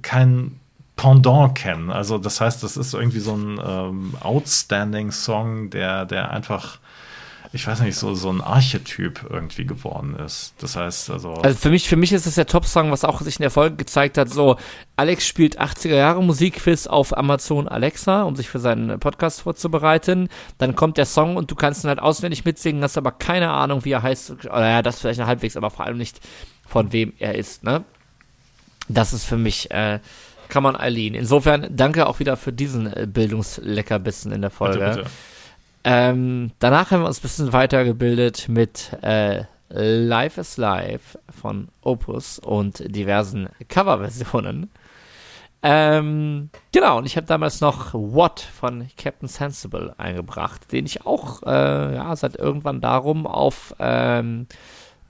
S1: kein Pendant kennen. Also das heißt, das ist irgendwie so ein ähm, outstanding Song, der, der einfach ich weiß nicht, so, so ein Archetyp irgendwie geworden ist. Das heißt, also.
S2: Also für mich, für mich ist es der Top-Song, was auch sich in der Folge gezeigt hat. So, Alex spielt 80er Jahre Musikquiz auf Amazon Alexa, um sich für seinen Podcast vorzubereiten. Dann kommt der Song und du kannst ihn halt auswendig mitsingen, hast aber keine Ahnung, wie er heißt. Oder ja, das vielleicht halbwegs, aber vor allem nicht von wem er ist, ne? Das ist für mich, äh, kann man Eileen. Insofern danke auch wieder für diesen äh, Bildungsleckerbissen in der Folge. Bitte, bitte. Ähm, danach haben wir uns ein bisschen weitergebildet mit äh, Life is Life von Opus und diversen Coverversionen. Ähm, genau, und ich habe damals noch What von Captain Sensible eingebracht, den ich auch äh, ja, seit irgendwann darum auf ähm,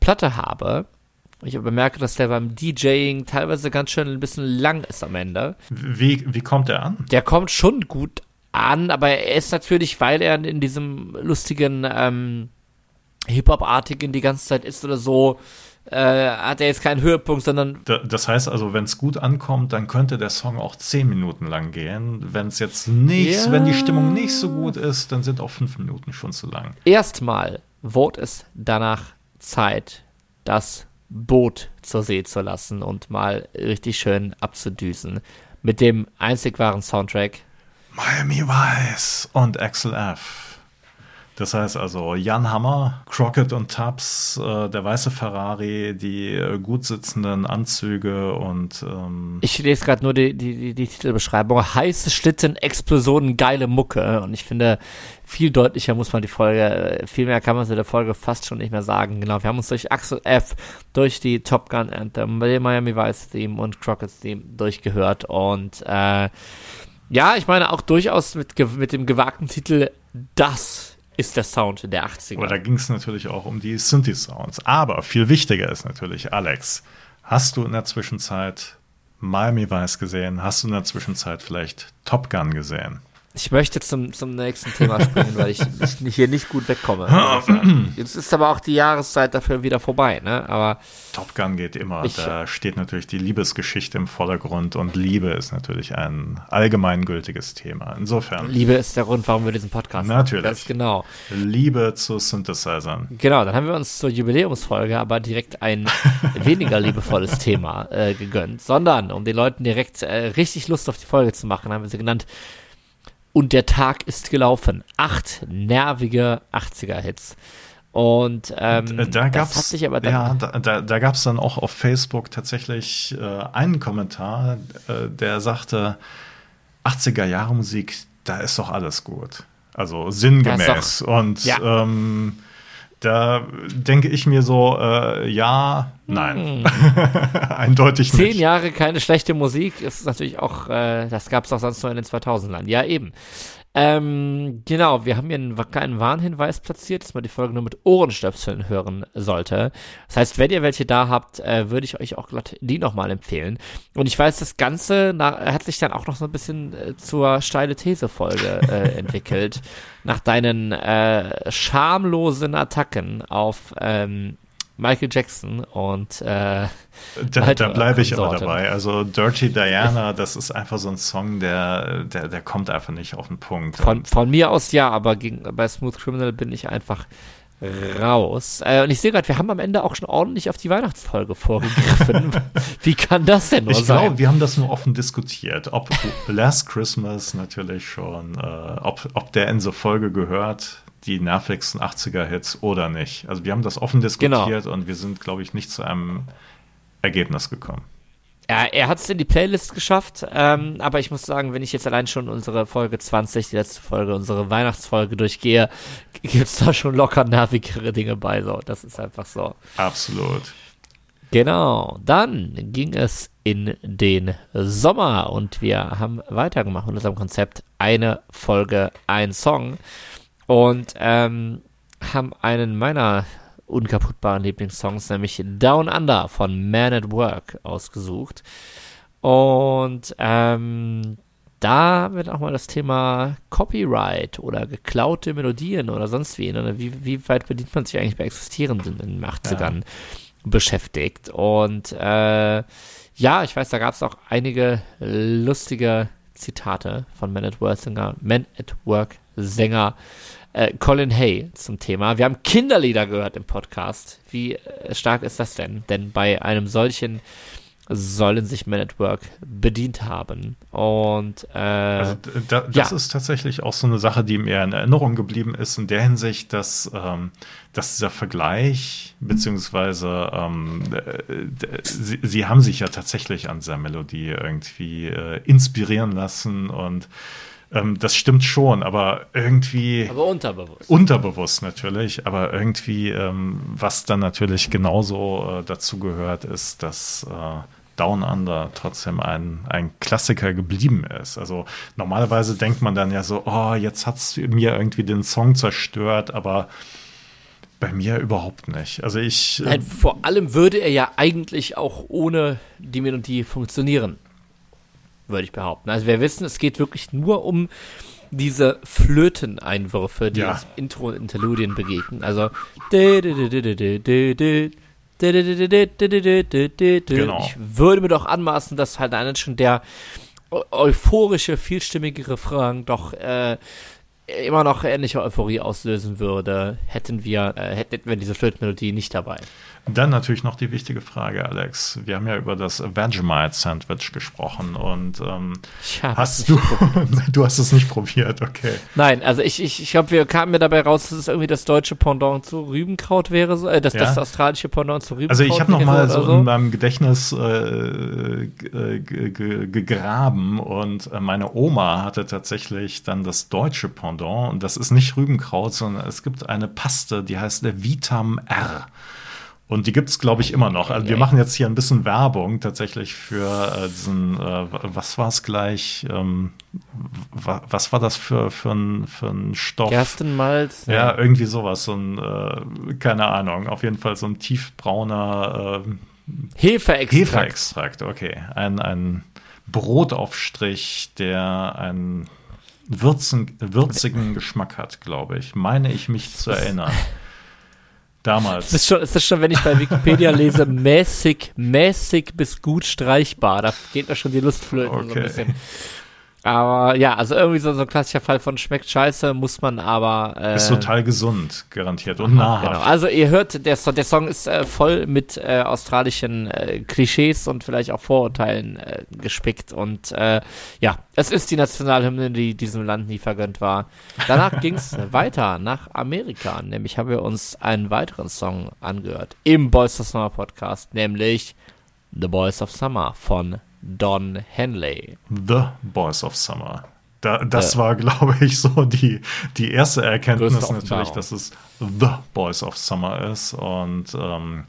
S2: Platte habe. Ich bemerke, dass der beim DJing teilweise ganz schön ein bisschen lang ist am Ende.
S1: Wie, wie kommt der an?
S2: Der kommt schon gut an, aber er ist natürlich, weil er in diesem lustigen ähm, Hip-Hop-artigen die ganze Zeit ist oder so, äh, hat er jetzt keinen Höhepunkt, sondern.
S1: Das heißt also, wenn es gut ankommt, dann könnte der Song auch zehn Minuten lang gehen. Wenn es jetzt nicht, ja. wenn die Stimmung nicht so gut ist, dann sind auch fünf Minuten schon zu lang.
S2: Erstmal wurde es danach Zeit, das Boot zur See zu lassen und mal richtig schön abzudüsen. Mit dem einzig wahren Soundtrack
S1: Miami Vice und Axel F. Das heißt also Jan Hammer, Crockett und Tubbs, äh, der weiße Ferrari, die äh, gut sitzenden Anzüge und ähm
S2: Ich lese gerade nur die, die, die, Titelbeschreibung. Heiße Schlitten, Explosionen, geile Mucke. Und ich finde, viel deutlicher muss man die Folge, äh, viel mehr kann man zu der Folge fast schon nicht mehr sagen. Genau, wir haben uns durch Axel F, durch die Top Gun Anthem, bei Miami Vice Theme und Crockett's Theme durchgehört und äh, ja, ich meine auch durchaus mit, mit dem gewagten Titel Das ist der Sound der 80er.
S1: Aber da ging es natürlich auch um die Synthi-Sounds. Aber viel wichtiger ist natürlich, Alex, hast du in der Zwischenzeit Miami Vice gesehen? Hast du in der Zwischenzeit vielleicht Top Gun gesehen?
S2: Ich möchte zum, zum nächsten Thema springen, weil ich, ich hier nicht gut wegkomme. Jetzt ist aber auch die Jahreszeit dafür wieder vorbei, ne? Aber
S1: Top Gun geht immer.
S2: Ich-
S1: da steht natürlich die Liebesgeschichte im Vordergrund und Liebe ist natürlich ein allgemeingültiges Thema. Insofern,
S2: Liebe ist der Grund, warum wir diesen Podcast
S1: Natürlich.
S2: machen. Ganz genau.
S1: Liebe zu Synthesizern.
S2: Genau, dann haben wir uns zur Jubiläumsfolge aber direkt ein weniger liebevolles Thema äh, gegönnt, sondern um den Leuten direkt äh, richtig Lust auf die Folge zu machen, haben wir sie genannt. Und der Tag ist gelaufen. Acht nervige 80er-Hits. Und ähm,
S1: Äh, Da
S2: das
S1: gab's,
S2: hat sich aber dann
S1: ja, da, da, da gab's dann auch auf Facebook tatsächlich äh, einen Kommentar, äh, der sagte, 80er Jahre Musik, da ist doch alles gut. Also sinngemäß. Und
S2: ja.
S1: ähm, da denke ich mir so, äh, ja, nein. Eindeutig
S2: Hm. Zehn
S1: nicht.
S2: Jahre keine schlechte Musik ist natürlich auch, äh, das gab es auch sonst nur in den 2000ern. Ja, eben. Ähm, genau, wir haben hier einen kleinen Warnhinweis platziert, dass man die Folge nur mit Ohrenstöpseln hören sollte. Das heißt, wenn ihr welche da habt, äh, würde ich euch auch glatt die nochmal empfehlen. Und ich weiß, das Ganze na, hat sich dann auch noch so ein bisschen äh, zur steile These-Folge äh, entwickelt. Nach deinen äh, schamlosen Attacken auf ähm, Michael Jackson und äh,
S1: Da, da bleibe ich aber dabei. Also Dirty Diana, das ist einfach so ein Song, der, der, der kommt einfach nicht auf den Punkt.
S2: Von, von mir aus ja, aber gegen, bei Smooth Criminal bin ich einfach raus. Äh, und ich sehe gerade, wir haben am Ende auch schon ordentlich auf die Weihnachtsfolge vorgegriffen. Wie kann das denn nur
S1: Ich
S2: sein?
S1: glaube, wir haben das nur offen diskutiert, ob Last Christmas natürlich schon, äh, ob, ob der in so Folge gehört, die nervigsten 80er-Hits oder nicht. Also wir haben das offen
S2: Genau.
S1: diskutiert und wir sind, glaube ich, nicht zu einem Ergebnis gekommen.
S2: Ja, er hat es in die Playlist geschafft, ähm, aber ich muss sagen, wenn ich jetzt allein schon unsere Folge 20, die letzte Folge, unsere Weihnachtsfolge durchgehe, gibt's da schon locker nervigere Dinge bei. So, das ist einfach so.
S1: Absolut.
S2: Genau, dann ging es in den Sommer und wir haben weitergemacht mit unserem Konzept eine Folge, ein Song und ähm, haben einen meiner unkaputtbaren Lieblingssongs, nämlich Down Under von Man at Work ausgesucht und ähm, da haben wir dann auch mal das Thema Copyright oder geklaute Melodien oder sonst wie. Oder wie, wie weit bedient man sich eigentlich bei existierenden in den 80ern beschäftigt. Und äh, ja, ich weiß, da gab es auch einige lustige Zitate von Man at Work Sänger, Man at Work Sänger äh, Colin Hay zum Thema. Wir haben Kinderlieder gehört im Podcast. Wie äh, stark ist das denn? Denn bei einem solchen sollen sich Man at Work bedient haben. Und äh,
S1: Also da, das
S2: ja.
S1: ist tatsächlich auch so eine Sache, die mir in Erinnerung geblieben ist, in der Hinsicht, dass, ähm, dass dieser Vergleich, beziehungsweise ähm, äh, sie, sie haben sich ja tatsächlich an dieser Melodie irgendwie äh, inspirieren lassen und ähm, das stimmt schon, aber irgendwie
S2: aber unterbewusst.
S1: unterbewusst natürlich, aber irgendwie, ähm, was dann natürlich genauso äh, dazu gehört, ist, dass äh, Down Under trotzdem ein, ein Klassiker geblieben ist. Also normalerweise denkt man dann ja so, oh, jetzt hat's mir irgendwie den Song zerstört, aber bei mir überhaupt nicht. Also ich, äh,
S2: Nein, vor allem würde er ja eigentlich auch ohne die Melodie funktionieren. Würde ich behaupten. Also wir wissen, es geht wirklich nur um diese Flöteneinwürfe, die
S1: Ja.
S2: uns Intro und Interludien begegnen. Also
S1: Genau.
S2: ich würde mir doch anmaßen, dass halt allein schon der eu- euphorische, vielstimmige Refrain doch äh, immer noch ähnliche Euphorie auslösen würde, hätten wir, äh, hätten wir diese Flötenmelodie nicht dabei.
S1: Dann natürlich noch die wichtige Frage, Alex. Wir haben ja über das Vegemite Sandwich gesprochen und ähm, hast du, du hast es nicht probiert, okay.
S2: Nein, also ich, ich, ich glaube, wir kamen mir dabei raus, dass es irgendwie das deutsche Pendant zu Rübenkraut wäre, so, äh, das,
S1: Ja.
S2: das australische Pendant zu Rübenkraut
S1: Also ich habe noch
S2: wäre
S1: mal
S2: oder
S1: so in meinem Gedächtnis äh, g- gegraben und äh, meine Oma hatte tatsächlich dann das deutsche Pendant und das ist nicht Rübenkraut, sondern es gibt eine Paste, die heißt der Vitam R. Und die gibt es, glaube ich, immer noch. Also wir machen jetzt hier ein bisschen Werbung tatsächlich für äh, diesen, äh, was war es gleich, ähm, wa was war das für, für, ein, für ein Stoff?
S2: Gerstenmalz.
S1: Ja, irgendwie sowas, so ein, äh, keine Ahnung, auf jeden Fall so ein tiefbrauner äh,
S2: Hefeextrakt.
S1: Hefeextrakt, okay. Ein, ein Brotaufstrich, der ein würzen, würzigen Geschmack hat, glaube ich. Meine ich mich zu erinnern. Damals.
S2: Es ist, schon, es ist schon, wenn ich bei Wikipedia lese, mäßig, mäßig bis gut streichbar. Da geht mir schon die Lust flöten okay. so ein bisschen. Aber ja, also irgendwie so, so ein klassischer Fall von schmeckt scheiße, muss man aber.
S1: Äh, ist total gesund, garantiert und nahrhaft. Genau.
S2: Also ihr hört, der, der Song ist äh, voll mit äh, australischen äh, Klischees und vielleicht auch Vorurteilen äh, gespickt. Und äh, ja, es ist die Nationalhymne, die diesem Land nie vergönnt war. Danach ging es weiter nach Amerika. Nämlich haben wir uns einen weiteren Song angehört im Boys Summer Podcast, nämlich The Boys of Summer von Don Henley.
S1: The Boys of Summer. Da, das äh, war, glaube ich, so die, die erste Erkenntnis natürlich, dass es The Boys of Summer ist. Und ähm,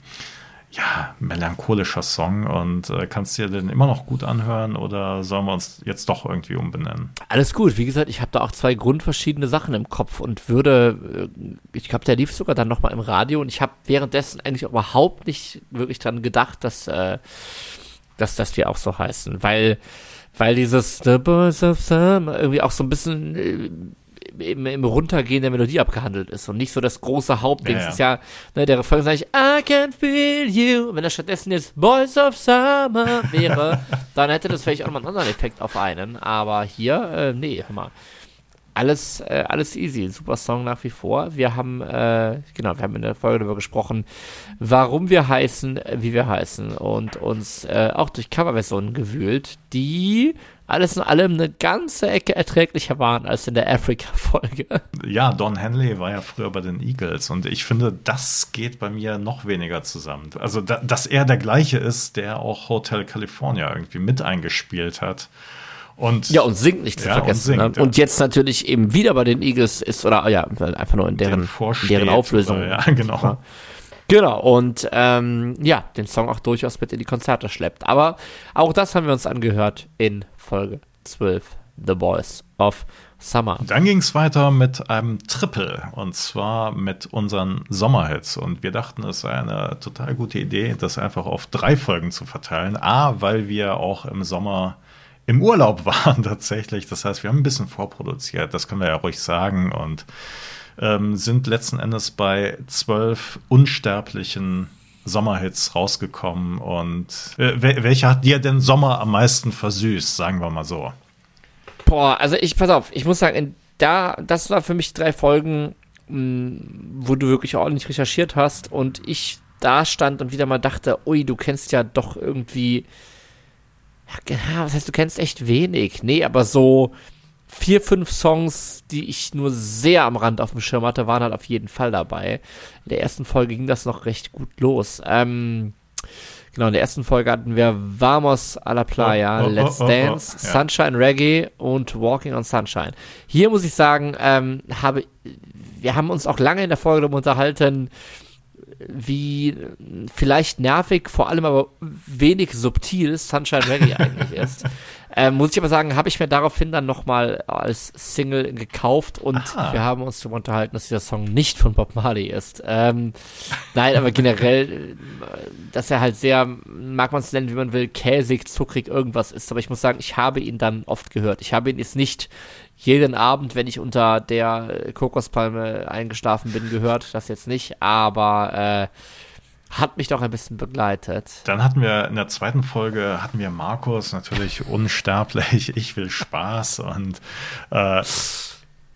S1: ja, melancholischer Song. Und äh, kannst du dir den immer noch gut anhören oder sollen wir uns jetzt doch irgendwie umbenennen?
S2: Alles gut. Wie gesagt, ich habe da auch zwei grundverschiedene Sachen im Kopf und würde, äh, ich glaube, der lief sogar dann nochmal im Radio und ich habe währenddessen eigentlich überhaupt nicht wirklich dran gedacht, dass. Äh, dass das wir auch so heißen, weil, weil dieses The Boys of Summer irgendwie auch so ein bisschen äh, im, im Runtergehen der Melodie abgehandelt ist und nicht so das große Hauptding. Ja, ja. ist ja, ne, der Refrain sagt I can feel you. wenn er stattdessen jetzt Boys of Summer wäre, dann hätte das vielleicht auch mal einen anderen Effekt auf einen. Aber hier, äh, nee, hör mal alles, äh, alles easy. Super Song nach wie vor. Wir haben, äh, genau, wir haben in der Folge darüber gesprochen, warum wir heißen, wie wir heißen und uns äh, auch durch Coverversionen gewühlt, die alles in allem eine ganze Ecke erträglicher waren als in der Afrika-Folge.
S1: Ja, Don Henley war ja früher bei den Eagles und ich finde, das geht bei mir noch weniger zusammen. Also, da, dass er der gleiche ist, der auch Hotel California irgendwie mit eingespielt hat. Und,
S2: ja, und singt nicht zu ja, vergessen. Und, singt, ne? und, jetzt natürlich eben wieder bei den Eagles ist, oder ja, einfach nur in deren, deren Auflösung.
S1: Oder, ja, genau.
S2: Genau, und ähm, ja, den Song auch durchaus mit in die Konzerte schleppt. Aber auch das haben wir uns angehört in Folge 12, The Boys of Summer.
S1: Dann ging es weiter mit einem Triple und zwar mit unseren Sommerhits. Und wir dachten, es sei eine total gute Idee, das einfach auf drei Folgen zu verteilen. A, weil wir auch im Sommer im Urlaub waren tatsächlich. Das heißt, wir haben ein bisschen vorproduziert, das können wir ja ruhig sagen. Und ähm, sind letzten Endes bei zwölf unsterblichen Sommerhits rausgekommen. Und äh, welcher hat dir den Sommer am meisten versüßt, sagen wir mal so?
S2: Boah, also ich, pass auf, ich muss sagen, da, das war für mich drei Folgen, mh, mm, wo du wirklich ordentlich recherchiert hast und ich da stand und wieder mal dachte, ui, du kennst ja doch irgendwie ja, was heißt, du kennst echt wenig. Nee, aber so vier, fünf Songs, die ich nur sehr am Rand auf dem Schirm hatte, waren halt auf jeden Fall dabei. In der ersten Folge ging das noch recht gut los. Ähm, genau, in der ersten Folge hatten wir Vamos a la Playa, oh, oh, Let's oh, oh Dance, ja. Sunshine Reggae und Walking on Sunshine. Hier muss ich sagen, ähm, habe, wir haben uns auch lange in der Folge darüber unterhalten, wie vielleicht nervig, vor allem aber wenig subtil Sunshine Reggae eigentlich ist. Ähm, muss ich aber sagen, habe ich mir daraufhin dann nochmal als Single gekauft und Aha. wir haben uns darüber unterhalten, dass dieser Song nicht von Bob Marley ist. Ähm, nein, aber generell, äh, dass er halt sehr, mag man es nennen, wie man will, käsig, zuckrig irgendwas ist. Aber ich muss sagen, ich habe ihn dann oft gehört. Ich habe ihn jetzt nicht jeden Abend, wenn ich unter der Kokospalme eingeschlafen bin, gehört. Das jetzt nicht, aber äh, hat mich doch ein bisschen begleitet.
S1: Dann hatten wir in der zweiten Folge hatten wir Markus natürlich unsterblich. Ich will Spaß und äh,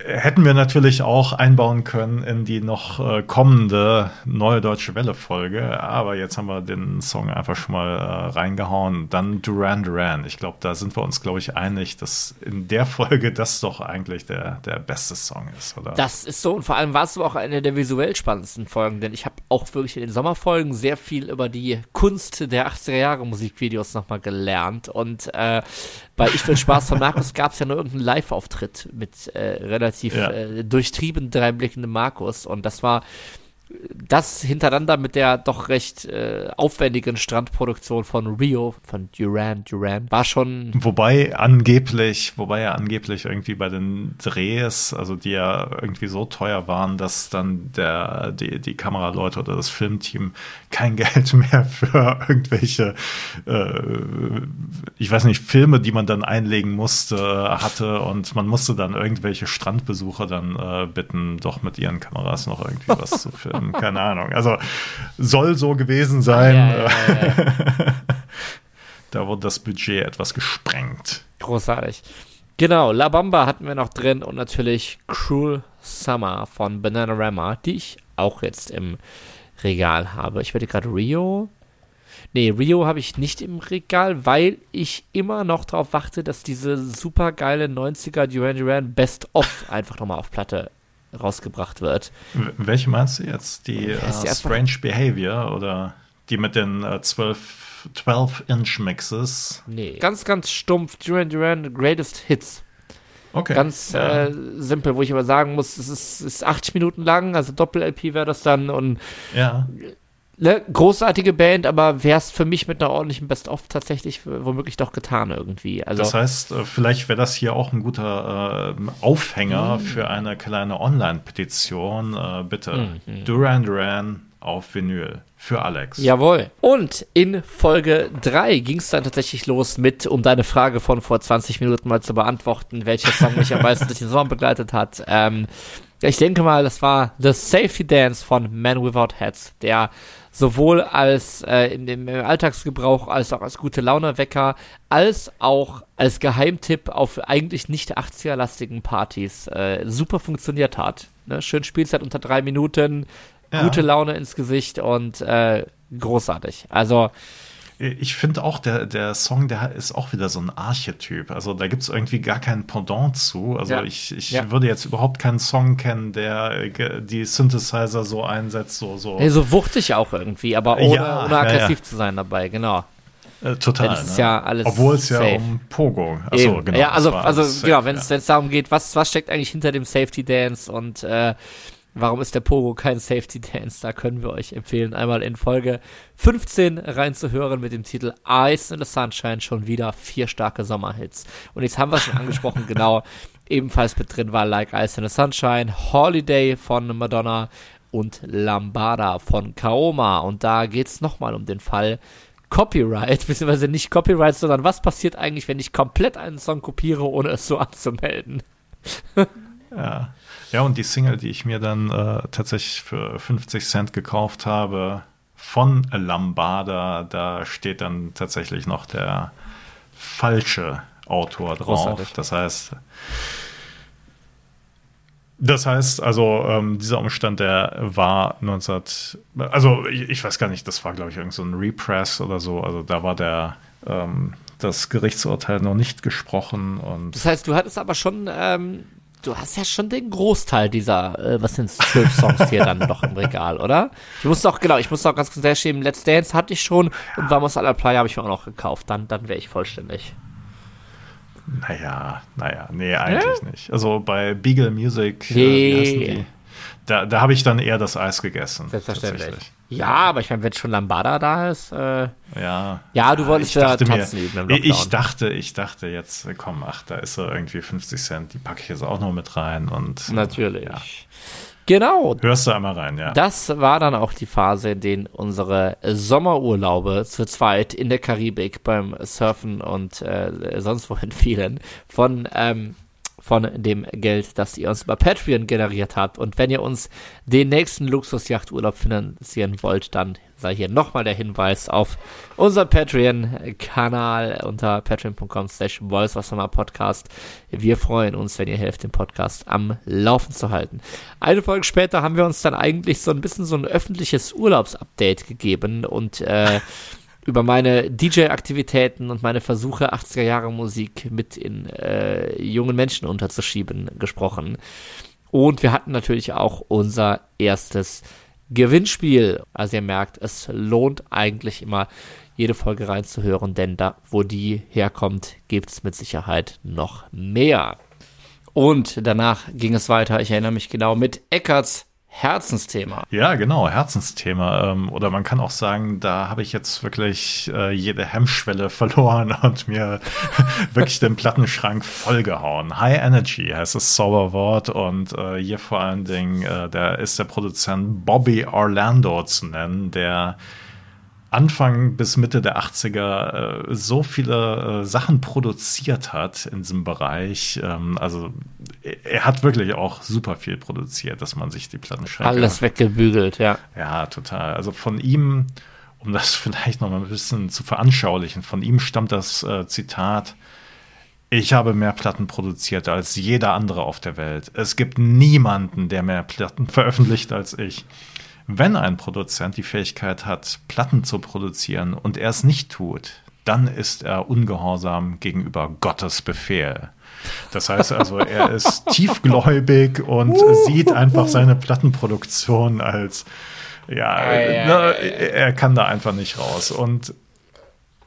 S1: hätten wir natürlich auch einbauen können in die noch äh, kommende neue Deutsche Welle-Folge. Aber jetzt haben wir den Song einfach schon mal äh, reingehauen. Dann Duran Duran. Ich glaube, da sind wir uns, glaube ich, einig, dass in der Folge das doch eigentlich der, der beste Song ist, oder?
S2: Das ist so. Und vor allem war es auch eine der visuell spannendsten Folgen, denn ich habe auch wirklich in den Sommerfolgen sehr viel über die Kunst der 80er Jahre Musikvideos nochmal gelernt. Und äh, bei Ich will Spaß von Markus gab es ja nur irgendeinen Live-Auftritt mit äh, relativ ja. äh, durchtrieben dreinblickendem Markus und das war das hintereinander mit der doch recht äh, aufwendigen Strandproduktion von Rio, von Duran Duran, war schon.
S1: Wobei angeblich, wobei ja angeblich irgendwie bei den Drehs, also die ja irgendwie so teuer waren, dass dann der, die, die Kameraleute oder das Filmteam kein Geld mehr für irgendwelche, äh, ich weiß nicht, Filme, die man dann einlegen musste, hatte und man musste dann irgendwelche Strandbesucher dann äh, bitten, doch mit ihren Kameras noch irgendwie was zu filmen. Keine Ahnung. Also soll so gewesen sein.
S2: Ja, ja,
S1: da wurde das Budget etwas gesprengt.
S2: Großartig. Genau, La Bamba hatten wir noch drin und natürlich Cruel Summer von Bananarama, die ich auch jetzt im Regal habe. Ich werde gerade Rio. Nee, Rio habe ich nicht im Regal, weil ich immer noch darauf warte, dass diese super geile 90er Duran Duran Best of einfach nochmal auf Platte rausgebracht wird.
S1: Welche meinst du jetzt? Die uh, Strange Behavior oder die mit den uh, 12, 12 Mixes?
S2: Nee, ganz, ganz stumpf Duran Duran Greatest Hits.
S1: Okay.
S2: Ganz ja. äh, simpel, wo ich aber sagen muss, es ist, ist 80 Minuten lang, also Doppel-LP wäre das dann und
S1: ja.
S2: Ne, großartige Band, aber wäre es für mich mit einer ordentlichen Best-of tatsächlich womöglich doch getan irgendwie. Also,
S1: das heißt, äh, vielleicht wäre das hier auch ein guter äh, Aufhänger mhm. für eine kleine Online-Petition. Äh, bitte, mhm. Duran Duran auf Vinyl für Alex.
S2: Jawohl. Und in Folge 3 ging es dann tatsächlich los mit, um deine Frage von vor 20 Minuten mal zu beantworten, welcher Song mich am meisten durch den Sommer begleitet hat. Ähm, ich denke mal, das war The Safety Dance von Man Without Heads, der sowohl als äh, in dem Alltagsgebrauch als auch als gute Launewecker als auch als Geheimtipp auf eigentlich nicht 80er-lastigen Partys äh, super funktioniert hat. Ne? Schön Spielzeit unter drei Minuten, ja. gute Laune ins Gesicht und äh, großartig. Also
S1: ich finde auch, der, der Song, der ist auch wieder so ein Archetyp. Also da gibt es irgendwie gar keinen Pendant zu. Also ja. ich, ich ja. würde jetzt überhaupt keinen Song kennen, der äh, die Synthesizer so einsetzt, so. So,
S2: hey, so wuchtig auch irgendwie, aber ohne, ja, ohne aggressiv zu sein dabei, genau.
S1: Äh, total.
S2: Das ist ne? ja alles
S1: Obwohl es ja um Pogo. Achso,
S2: genau. Ja, also, also genau, wenn es darum geht, was, was steckt eigentlich hinter dem Safety Dance und äh, Warum ist der Pogo kein Safety Dance? Da können wir euch empfehlen, einmal in Folge 15 reinzuhören mit dem Titel Ice in the Sunshine. Schon wieder vier starke Sommerhits. Und jetzt haben wir schon angesprochen, genau. Ebenfalls mit drin war Like Ice in the Sunshine, Holiday von Madonna und Lambada von Kaoma. Und da geht es nochmal um den Fall Copyright, beziehungsweise nicht Copyright, sondern was passiert eigentlich, wenn ich komplett einen Song kopiere, ohne es so anzumelden?
S1: ja. Ja, und die Single, die ich mir dann äh, tatsächlich für 50 Cent gekauft habe, von Lambada, da steht dann tatsächlich noch der falsche Autor drauf. Großartig. Das heißt, das heißt, also ähm, dieser Umstand, der war 19, also ich, ich, weiß gar nicht, das war glaube ich irgend so ein Repress oder so. Also da war der ähm, das Gerichtsurteil noch nicht gesprochen und.
S2: Das heißt, du hattest aber schon ähm, du hast ja schon den Großteil dieser, äh, was sind zwölf Songs hier dann noch im Regal, oder? Ich muss doch, genau, ich muss doch ganz kurz schieben, Let's Dance hatte ich schon und Vamos a la Playa habe ich mir auch noch gekauft. Dann, dann wäre ich vollständig.
S1: Naja, naja, nee, eigentlich ja? nicht. Also bei Beagle Music,
S2: nee.
S1: äh, da, da habe ich dann eher das Eis gegessen.
S2: Selbstverständlich. Ja, aber ich meine, wenn schon Lambada da ist. Äh,
S1: ja.
S2: Ja, du wolltest ja
S1: tanzen mir, üben im Ich dachte, ich dachte jetzt, komm, ach, da ist so irgendwie 50 Cent, die packe ich jetzt auch noch mit rein und.
S2: Natürlich. Ja. Genau.
S1: Hörst du einmal rein, ja.
S2: Das war dann auch die Phase, in der unsere Sommerurlaube zu zweit in der Karibik beim Surfen und äh, sonst wohin fielen von ähm, von dem Geld, das ihr uns über Patreon generiert habt. Und wenn ihr uns den nächsten Luxusjachturlaub finanzieren wollt, dann sei hier nochmal der Hinweis auf unser Patreon-Kanal unter patreon.com slash Podcast. Wir freuen uns, wenn ihr helft, den Podcast am Laufen zu halten. Eine Folge später haben wir uns dann eigentlich so ein bisschen so ein öffentliches Urlaubsupdate gegeben und äh, über meine DJ-Aktivitäten und meine Versuche, 80er Jahre Musik mit in äh, jungen Menschen unterzuschieben, gesprochen. Und wir hatten natürlich auch unser erstes Gewinnspiel. Also ihr merkt, es lohnt eigentlich immer, jede Folge reinzuhören, denn da, wo die herkommt, gibt es mit Sicherheit noch mehr. Und danach ging es weiter, ich erinnere mich genau, mit Eckarts Herzensthema.
S1: Ja, genau, Herzensthema. Ähm, oder man kann auch sagen, da habe ich jetzt wirklich äh, jede Hemmschwelle verloren und mir wirklich den Plattenschrank vollgehauen. High Energy heißt das Zauberwort und äh, hier vor allen Dingen, äh, der ist der Produzent Bobby Orlando zu nennen, der Anfang bis Mitte der 80er äh, so viele äh, Sachen produziert hat in diesem Bereich. Ähm, also er hat wirklich auch super viel produziert, dass man sich die Plattenschränke...
S2: Alles weggebügelt, ja.
S1: Ja, total. Also von ihm, um das vielleicht noch mal ein bisschen zu veranschaulichen, von ihm stammt das äh, Zitat, ich habe mehr Platten produziert als jeder andere auf der Welt. Es gibt niemanden, der mehr Platten veröffentlicht als ich. Wenn ein Produzent die Fähigkeit hat, Platten zu produzieren und er es nicht tut, dann ist er ungehorsam gegenüber Gottes Befehl. Das heißt also, er ist tiefgläubig und sieht einfach seine Plattenproduktion als, ja, ne, er kann da einfach nicht raus. Und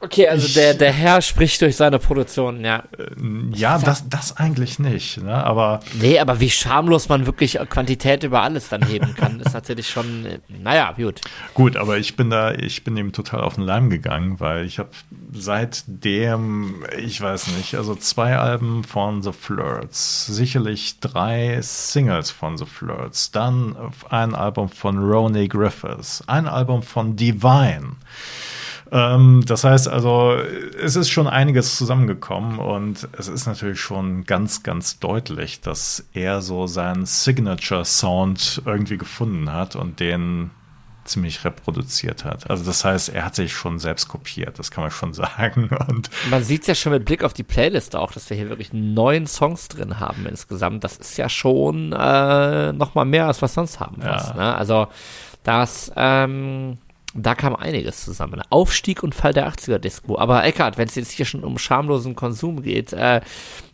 S2: Okay, also ich, der, der Herr spricht durch seine Produktion, ja.
S1: Äh, ja, das, das eigentlich nicht, ne? aber.
S2: Nee, aber wie schamlos man wirklich Quantität über alles dann heben kann, ist natürlich schon, naja, gut.
S1: Gut, aber ich bin da, ich bin ihm total auf den Leim gegangen, weil ich habe seitdem, ich weiß nicht, also zwei Alben von The Flirts, sicherlich drei Singles von The Flirts, dann ein Album von Ronnie Griffiths, ein Album von Divine. Ähm, das heißt also, es ist schon einiges zusammengekommen und es ist natürlich schon ganz, ganz deutlich, dass er so seinen Signature-Sound irgendwie gefunden hat und den ziemlich reproduziert hat. Also das heißt, er hat sich schon selbst kopiert, das kann man schon sagen. Und
S2: man sieht es ja schon mit Blick auf die Playlist auch, dass wir hier wirklich neun Songs drin haben insgesamt. Das ist ja schon äh, noch mal mehr, als wir sonst haben. Ja. ne? Also das ähm, da kam einiges zusammen. Aufstieg und Fall der 80er Disco. Aber Eckart, wenn es jetzt hier schon um schamlosen Konsum geht, äh,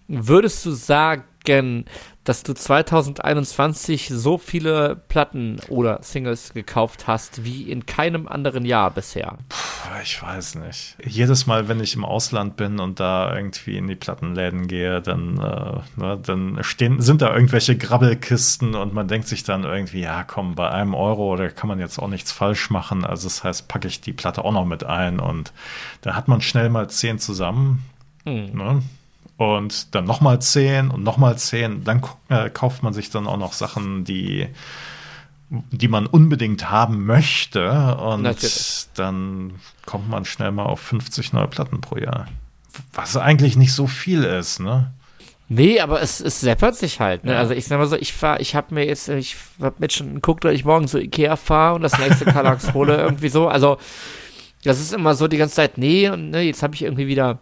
S2: würdest du sagen, dass du 2021 so viele Platten oder Singles gekauft hast wie in keinem anderen Jahr bisher?
S1: Puh, ich weiß nicht. Jedes Mal, wenn ich im Ausland bin und da irgendwie in die Plattenläden gehe, dann, äh, ne, dann stehen, sind da irgendwelche Grabbelkisten und man denkt sich dann irgendwie, ja komm, bei einem Euro, da kann man jetzt auch nichts falsch machen. Also das heißt, packe ich die Platte auch noch mit ein und da hat man schnell mal zehn zusammen. Mhm. Ne? Und dann nochmal 10 und nochmal 10. Dann äh, kauft man sich dann auch noch Sachen, die, die man unbedingt haben möchte. Und Natürlich. dann kommt man schnell mal auf 50 neue Platten pro Jahr. Was eigentlich nicht so viel ist, ne?
S2: Nee, aber es, es seppert sich halt. Ne? Ja. Also ich sag mal so, ich fahr, ich habe mir jetzt, ich hab mir schon geguckt, dass ich morgen zu Ikea fahre und das nächste Kallax hole irgendwie so. Also das ist immer so die ganze Zeit, nee, und ne, jetzt habe ich irgendwie wieder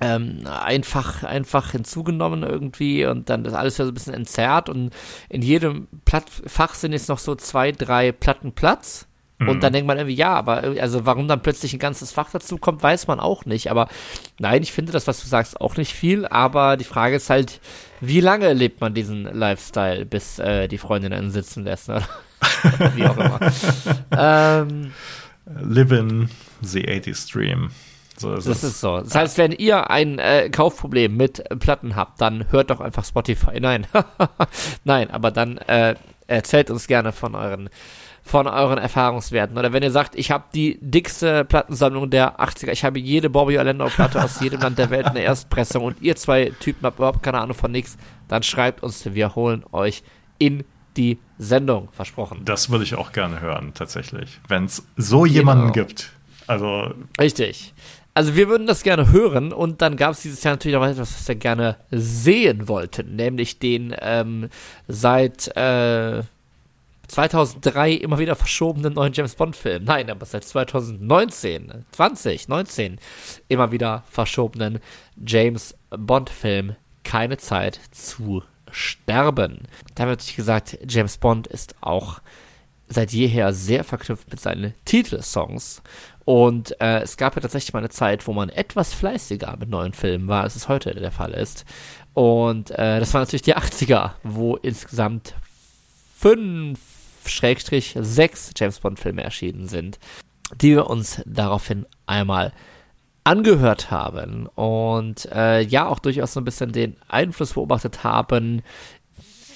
S2: ähm, einfach, einfach hinzugenommen irgendwie und dann das alles so ein bisschen entzerrt und in jedem Platt Fach sind jetzt noch so zwei, drei Platten Platz. Und dann mhm. denkt man irgendwie, ja, aber also warum dann plötzlich ein ganzes Fach dazu kommt, weiß man auch nicht. Aber nein, ich finde das, was du sagst, auch nicht viel. Aber die Frage ist halt, wie lange lebt man diesen Lifestyle, bis äh, die Freundin einen sitzen lässt? Oder? wie auch immer.
S1: ähm, Live in the 80s Dream.
S2: So ist das es. ist so. Das heißt, wenn ihr ein äh, Kaufproblem mit Platten habt, dann hört doch einfach Spotify. Nein. Nein, aber dann äh, erzählt uns gerne von euren von euren Erfahrungswerten. Oder wenn ihr sagt, ich habe die dickste Plattensammlung der 80er, ich habe jede Bobby Orlando Platte aus jedem Land der Welt in der Erstpressung und ihr zwei Typen habt überhaupt keine Ahnung von nichts, dann schreibt uns, wir holen euch in die Sendung, versprochen.
S1: Das würde ich auch gerne hören, tatsächlich. Wenn es so jemanden genau. gibt. Also.
S2: Richtig. Also wir würden das gerne hören und dann gab es dieses Jahr natürlich noch etwas, was wir gerne sehen wollten, nämlich den ähm, seit äh, 2003 immer wieder verschobenen neuen James Bond Film. Nein, aber seit 2019, 2019 immer wieder verschobenen James Bond Film Keine Zeit zu sterben. Da wird sich gesagt, James Bond ist auch seit jeher sehr verknüpft mit seinen Titelsongs und äh, es gab ja tatsächlich mal eine Zeit, wo man etwas fleißiger mit neuen Filmen war, als es heute der Fall ist. Und äh, das waren natürlich die 80er, wo insgesamt fünf, Schrägstrich, sechs James Bond-Filme erschienen sind, die wir uns daraufhin einmal angehört haben und äh, ja auch durchaus so ein bisschen den Einfluss beobachtet haben,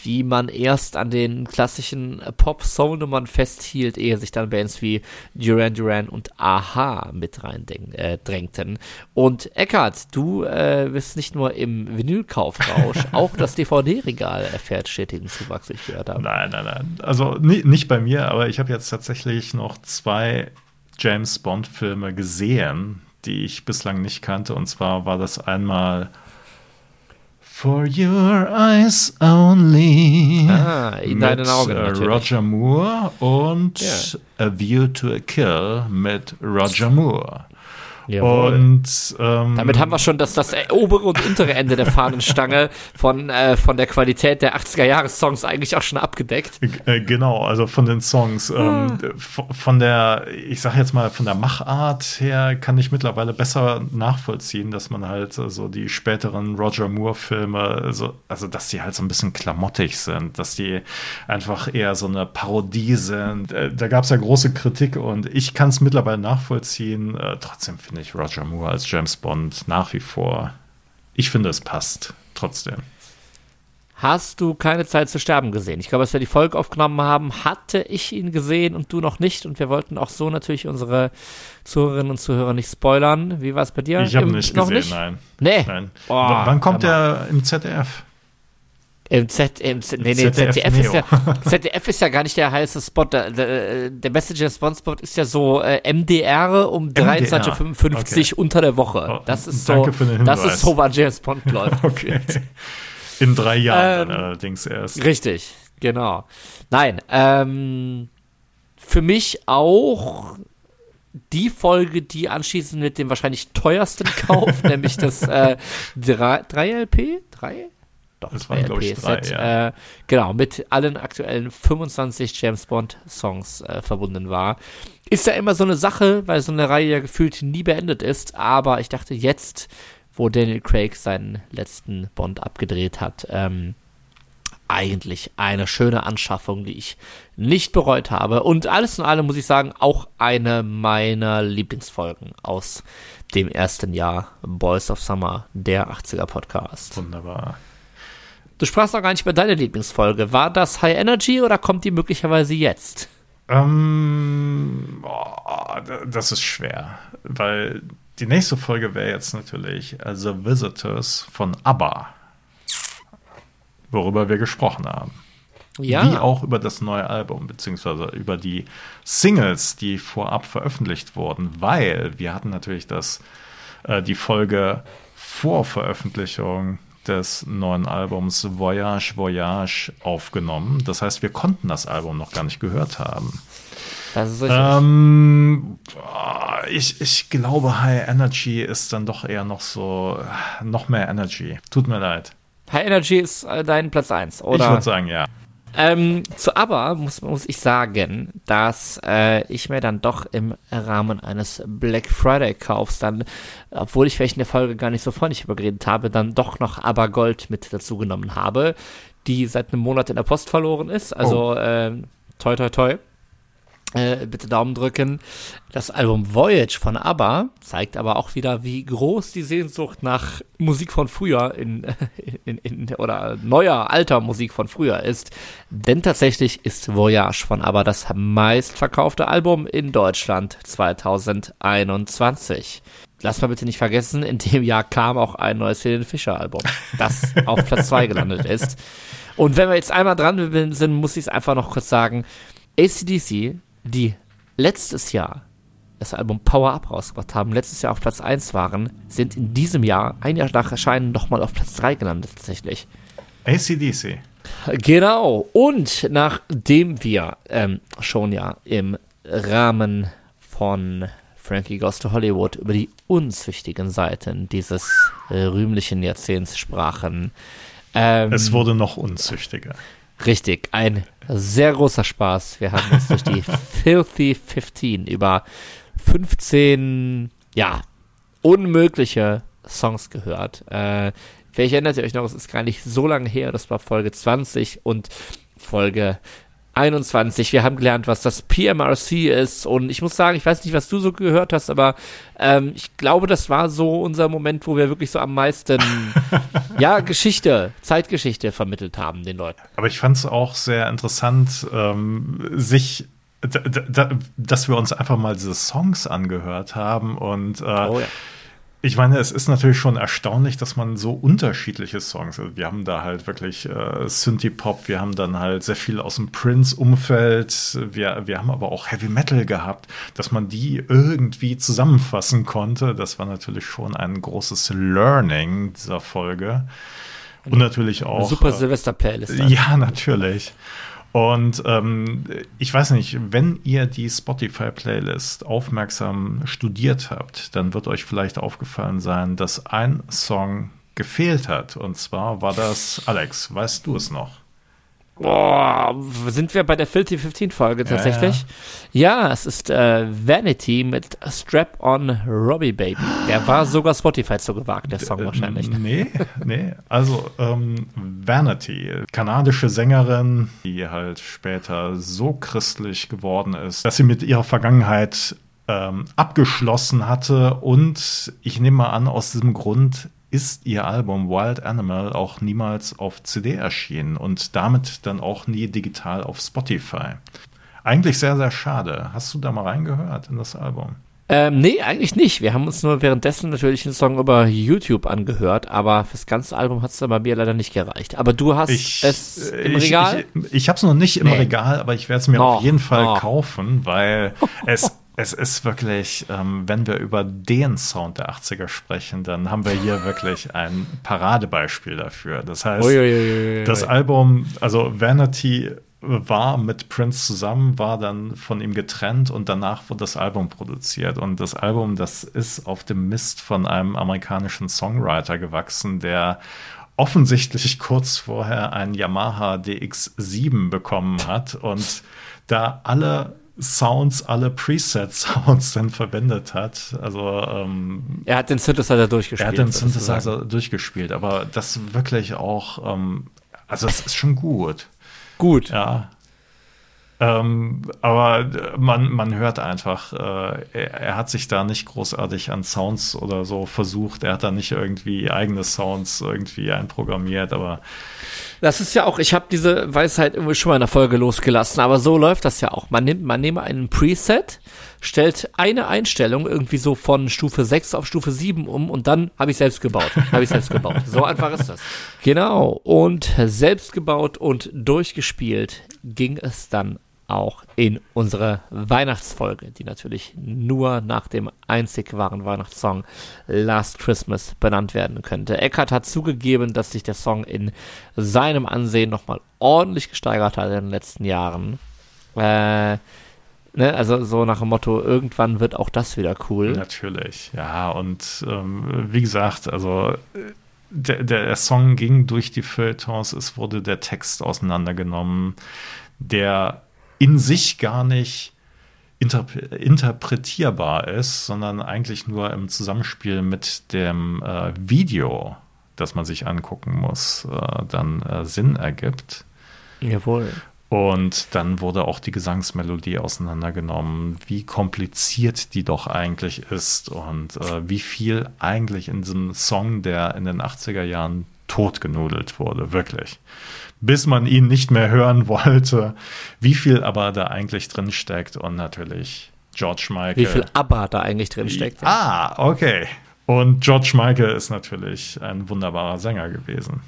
S2: wie man erst an den klassischen Pop-Soul-Nummern festhielt, ehe sich dann Bands wie Duran Duran und Aha mit reindrängten. Äh, und Eckart, du äh, bist nicht nur im Vinylkaufrausch, auch das DVD-Regal erfährt stetigen Zuwachs, ich gehört habe.
S1: Nein, nein, nein. Also nicht bei mir, aber ich habe jetzt tatsächlich noch zwei James Bond-Filme gesehen, die ich bislang nicht kannte. Und zwar war das einmal For Your Eyes Only.
S2: Ah, in deinen Augen.
S1: Äh,
S2: Natürlich.
S1: Roger Moore und
S2: Ja.
S1: A View to a Kill mit Roger Moore.
S2: Jawohl.
S1: Und ähm,
S2: Damit haben wir schon das, das obere und untere Ende der Fahnenstange von, äh, von der Qualität der 80er-Jahres-Songs eigentlich auch schon abgedeckt.
S1: Äh, Genau, also von den Songs. Ähm, v- von der, ich sag jetzt mal, von der Machart her kann ich mittlerweile besser nachvollziehen, dass man halt so die späteren Roger Moore-Filme, so, also dass die halt so ein bisschen klamottig sind, dass die einfach eher so eine Parodie sind. Äh, da gab es ja große Kritik und ich kann es mittlerweile nachvollziehen. Äh, trotzdem finde ich Roger Moore als James Bond nach wie vor. Ich finde, es passt trotzdem.
S2: Hast du keine Zeit zu sterben gesehen? Ich glaube, als wir die Folge aufgenommen haben, hatte ich ihn gesehen und du noch nicht. Und wir wollten auch so natürlich unsere Zuhörerinnen und Zuhörer nicht spoilern. Wie war es bei dir?
S1: Ich habe nicht
S2: noch
S1: gesehen,
S2: nicht?
S1: nein.
S2: Nee.
S1: nein.
S2: Oh,
S1: Wann kommt der im ZDF?
S2: Im Z, im Z, nee, nee,
S1: ZDF
S2: ZDF, ist ja. ZDF ist ja gar nicht der heiße Spot. Der, der, der James Bond Spot ist ja so äh, MDR um 23.55
S1: okay.
S2: unter der Woche. Das ist
S1: danke
S2: so,
S1: für den
S2: das ist so, wann James Bond läuft.
S1: Okay. In drei Jahren
S2: Ähm,
S1: dann allerdings erst.
S2: Richtig, genau. Nein, ähm, für mich auch die Folge, die anschließend mit dem wahrscheinlich teuersten Kauf, nämlich das äh, 3, 3LP? 3?
S1: Das waren, glaub ich, drei,
S2: Set,
S1: ja.
S2: äh, genau, mit allen aktuellen 25 James Bond Songs äh, verbunden war. Ist ja immer so eine Sache, weil so eine Reihe ja gefühlt nie beendet ist, aber ich dachte jetzt, wo Daniel Craig seinen letzten Bond abgedreht hat, ähm, eigentlich eine schöne Anschaffung, die ich nicht bereut habe. Und alles in allem muss ich sagen, auch eine meiner Lieblingsfolgen aus dem ersten Jahr Boys of Summer, der 80er Podcast.
S1: Wunderbar.
S2: Du sprachst noch gar nicht über deine Lieblingsfolge. War das High Energy oder kommt die möglicherweise jetzt?
S1: Ähm, d- das ist schwer, weil die nächste Folge wäre jetzt natürlich äh, The Visitors von ABBA, worüber wir gesprochen haben. Wie auch über das neue Album, beziehungsweise über die Singles, die vorab veröffentlicht wurden, weil wir hatten natürlich das, äh, die Folge vor Veröffentlichung des neuen Albums Voyage, Voyage aufgenommen. Das heißt, wir konnten das Album noch gar nicht gehört haben.
S2: Das ist richtig.
S1: Ähm, ich, ich glaube, High Energy ist dann doch eher noch so, noch mehr Energy. Tut mir leid.
S2: High Energy ist äh, dein Platz 1,
S1: Ich
S2: oder?
S1: würde sagen, ja.
S2: Ähm, zu aber muss, muss ich sagen, dass äh, ich mir dann doch im Rahmen eines Black Friday Kaufs dann, obwohl ich vielleicht in der Folge gar nicht so freundlich übergeredet habe, dann doch noch aber Gold mit dazu genommen habe, die seit einem Monat in der Post verloren ist. Also ähm, toi toi toi. Äh, bitte Daumen drücken. Das Album Voyage von ABBA zeigt aber auch wieder, wie groß die Sehnsucht nach Musik von früher in, in, in, oder neuer, alter Musik von früher ist. Denn tatsächlich ist Voyage von ABBA das meistverkaufte Album in Deutschland 2021. Lass mal bitte nicht vergessen, in dem Jahr kam auch ein neues Helene Fischer Album, das auf Platz 2 gelandet ist. Und wenn wir jetzt einmal dran sind, muss ich es einfach noch kurz sagen. ACDC, die letztes Jahr das Album Power Up rausgebracht haben, letztes Jahr auf Platz 1 waren, sind in diesem Jahr, ein Jahr nach Erscheinen, nochmal auf Platz 3 gelandet tatsächlich.
S1: ACDC.
S2: Genau. Und nachdem wir ähm, schon ja im Rahmen von Frankie Goes to Hollywood über die unzüchtigen Seiten dieses äh, rühmlichen Jahrzehnts sprachen, ähm,
S1: Es wurde noch unzüchtiger.
S2: Richtig, ein sehr großer Spaß. Wir haben uns durch die Filthy 15 über 15, ja, unmögliche Songs gehört. Äh, vielleicht erinnert ihr euch noch, es ist gar nicht so lange her, das war Folge 20 und Folge 21. Wir haben gelernt, was das PMRC ist. Und ich muss sagen, ich weiß nicht, was du so gehört hast, aber ähm, ich glaube, das war so unser Moment, wo wir wirklich so am meisten, ja, Geschichte, Zeitgeschichte vermittelt haben den Leuten.
S1: Aber ich fand es auch sehr interessant, ähm, sich dass wir uns einfach mal diese Songs angehört haben und äh, oh, ja. Ich meine, es ist natürlich schon erstaunlich, dass man so unterschiedliche Songs, also wir haben da halt wirklich äh, Synthie-Pop, wir haben dann halt sehr viel aus dem Prince-Umfeld, wir, wir haben aber auch Heavy Metal gehabt, dass man die irgendwie zusammenfassen konnte. Das war natürlich schon ein großes Learning dieser Folge. Und natürlich auch. Eine
S2: super Silvester-Playlist.
S1: Ja, natürlich. Und ähm, ich weiß nicht, wenn ihr die Spotify-Playlist aufmerksam studiert habt, dann wird euch vielleicht aufgefallen sein, dass ein Song gefehlt hat. Und zwar war das, Alex, weißt du es noch?
S2: Boah, sind wir bei der Filthy 15 Folge tatsächlich? Ja, ja. ja es ist äh, Vanity mit Strap on Robbie Baby. Der war sogar Spotify zu gewagt, der Song wahrscheinlich.
S1: Nee, nee. Also ähm, Vanity, kanadische Sängerin, die halt später so christlich geworden ist, dass sie mit ihrer Vergangenheit ähm, abgeschlossen hatte und ich nehme mal an, aus diesem Grund ist ihr Album Wild Animal auch niemals auf CD erschienen und damit dann auch nie digital auf Spotify. Eigentlich sehr, sehr schade. Hast du da mal reingehört in das Album?
S2: Ähm, nee, eigentlich nicht. Wir haben uns nur währenddessen natürlich einen Song über YouTube angehört, aber fürs ganze Album hat es bei mir leider nicht gereicht. Aber du hast ich, es im ich, Regal?
S1: Ich, ich, ich habe es noch nicht im nee. Regal, aber ich werde es mir oh, auf jeden Fall oh. kaufen, weil es es ist wirklich, ähm, wenn wir über den Sound der 80er sprechen, dann haben wir hier wirklich ein Paradebeispiel dafür. Das heißt, Uiuiui. das Album, also Vanity war mit Prince zusammen, war dann von ihm getrennt und danach wurde das Album produziert. Und das Album, das ist auf dem Mist von einem amerikanischen Songwriter gewachsen, der offensichtlich kurz vorher ein Yamaha DX7 bekommen hat und da alle Sounds, alle Preset-Sounds dann verwendet hat. Also ähm,
S2: er hat den Synthesizer durchgespielt. Er
S1: hat den Synthesizer durchgespielt, aber das wirklich auch, ähm, also es ist schon gut.
S2: Gut.
S1: Ja. Ähm, aber man, man hört einfach, äh, er, er, hat sich da nicht großartig an Sounds oder so versucht. Er hat da nicht irgendwie eigene Sounds irgendwie einprogrammiert, aber
S2: das ist ja auch, ich habe diese Weisheit irgendwie schon mal in der Folge losgelassen, aber so läuft das ja auch. Man nimmt, man nehme einen Preset, stellt eine Einstellung irgendwie so von Stufe 6 auf Stufe 7 um und dann habe ich selbst gebaut. habe ich selbst gebaut. So einfach ist das. Genau. Und selbst gebaut und durchgespielt ging es dann auch in unsere Weihnachtsfolge, die natürlich nur nach dem einzig wahren Weihnachtssong Last Christmas benannt werden könnte. Eckhart hat zugegeben, dass sich der Song in seinem Ansehen nochmal ordentlich gesteigert hat in den letzten Jahren. Äh, Ne, also so nach dem Motto, irgendwann wird auch das wieder cool.
S1: Natürlich, ja. Und ähm, wie gesagt, also der, der, Song ging durch die Feuilletons, es wurde der Text auseinandergenommen. Der in sich gar nicht interpretierbar ist, sondern eigentlich nur im Zusammenspiel mit dem äh, Video, das man sich angucken muss, äh, dann äh, Sinn ergibt.
S2: Jawohl.
S1: Und dann wurde auch die Gesangsmelodie auseinandergenommen, wie kompliziert die doch eigentlich ist und äh, wie viel eigentlich in diesem Song, der in den 80er Jahren totgenudelt wurde, wirklich bis man ihn nicht mehr hören wollte. Wie viel aber da eigentlich drin steckt und natürlich George Michael.
S2: Wie viel aber da eigentlich drin steckt.
S1: Ah, okay. Und George Michael ist natürlich ein wunderbarer Sänger gewesen.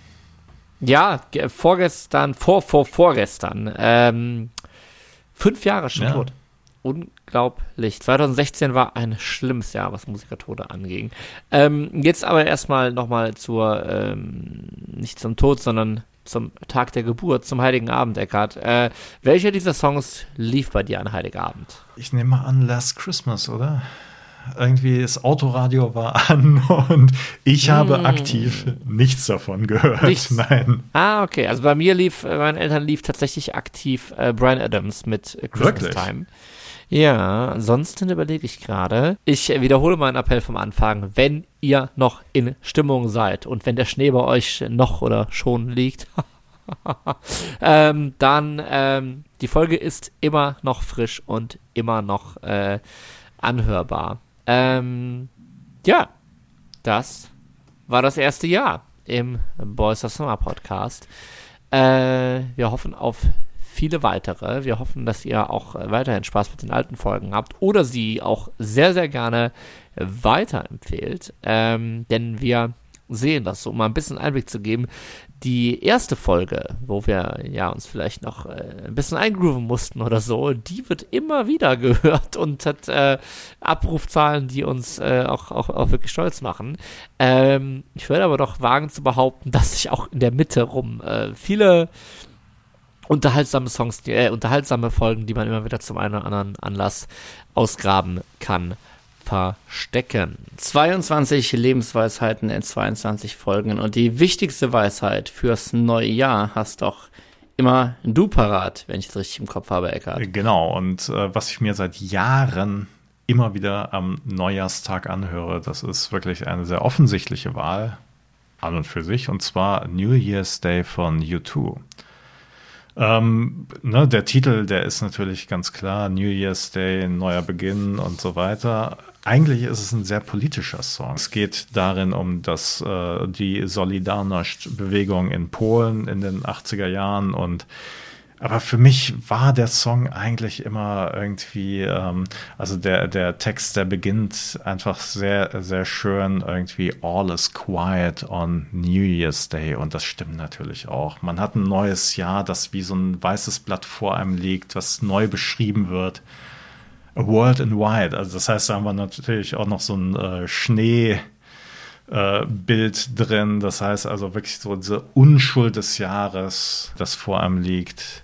S2: Ja, vorgestern, vor, vor, vorgestern. Ähm, fünf Jahre schon ja. tot. Unglaublich. 2016 war ein schlimmes Jahr, was Musikertode anging. Ähm, jetzt aber erstmal nochmal zur, ähm, nicht zum Tod, sondern zum Tag der Geburt, zum Heiligen Abend, Eckhart. Äh, welcher dieser Songs lief bei dir an Heiligabend?
S1: Ich nehme mal an Last Christmas, oder? Irgendwie das Autoradio war an und ich habe mm. aktiv nichts davon gehört. Nichts. Nein.
S2: Ah, okay. Also bei mir lief, bei meinen Eltern lief tatsächlich aktiv äh, Brian Adams mit Christmas Wirklich? Time. Ja, ansonsten überlege ich gerade. Ich wiederhole meinen Appell vom Anfang. Wenn ihr noch in Stimmung seid und wenn der Schnee bei euch noch oder schon liegt, ähm, dann ähm, die Folge ist immer noch frisch und immer noch äh, anhörbar. Ähm, ja, das war das erste Jahr im Boys of Summer Podcast. Äh, wir hoffen auf viele weitere. Wir hoffen, dass ihr auch weiterhin Spaß mit den alten Folgen habt oder sie auch sehr, sehr gerne weiterempfehlt. Ähm, denn wir sehen das, so um mal ein bisschen Einblick zu geben. Die erste Folge, wo wir ja uns vielleicht noch äh, ein bisschen eingrooven mussten oder so, die wird immer wieder gehört und hat äh, Abrufzahlen, die uns äh, auch, auch, auch wirklich stolz machen. Ähm, ich würde aber doch wagen zu behaupten, dass sich auch in der Mitte rum äh, viele unterhaltsame Songs, die, äh, unterhaltsame Folgen, die man immer wieder zum einen oder anderen Anlass ausgraben kann verstecken. 22 Lebensweisheiten in 22 Folgen und die wichtigste Weisheit fürs neue Jahr hast doch immer du parat, wenn ich es richtig im Kopf habe, Eckart.
S1: Genau, und äh, was ich mir seit Jahren immer wieder am Neujahrstag anhöre, das ist wirklich eine sehr offensichtliche Wahl an und für sich, und zwar New Year's Day von U2. Ähm, ne, der Titel, der ist natürlich ganz klar, New Year's Day, neuer Beginn und so weiter. Eigentlich ist es ein sehr politischer Song. Es geht darin um das, äh, die Solidarność-Bewegung in Polen in den 80er Jahren und aber für mich war der Song eigentlich immer irgendwie, ähm, also der, der Text, der beginnt einfach sehr, sehr schön irgendwie All is quiet on New Year's Day und das stimmt natürlich auch. Man hat ein neues Jahr, das wie so ein weißes Blatt vor einem liegt, was neu beschrieben wird. World in White, also das heißt, da haben wir natürlich auch noch so ein äh, Schnee, äh, Bild drin. Das heißt also wirklich so diese Unschuld des Jahres, das vor einem liegt.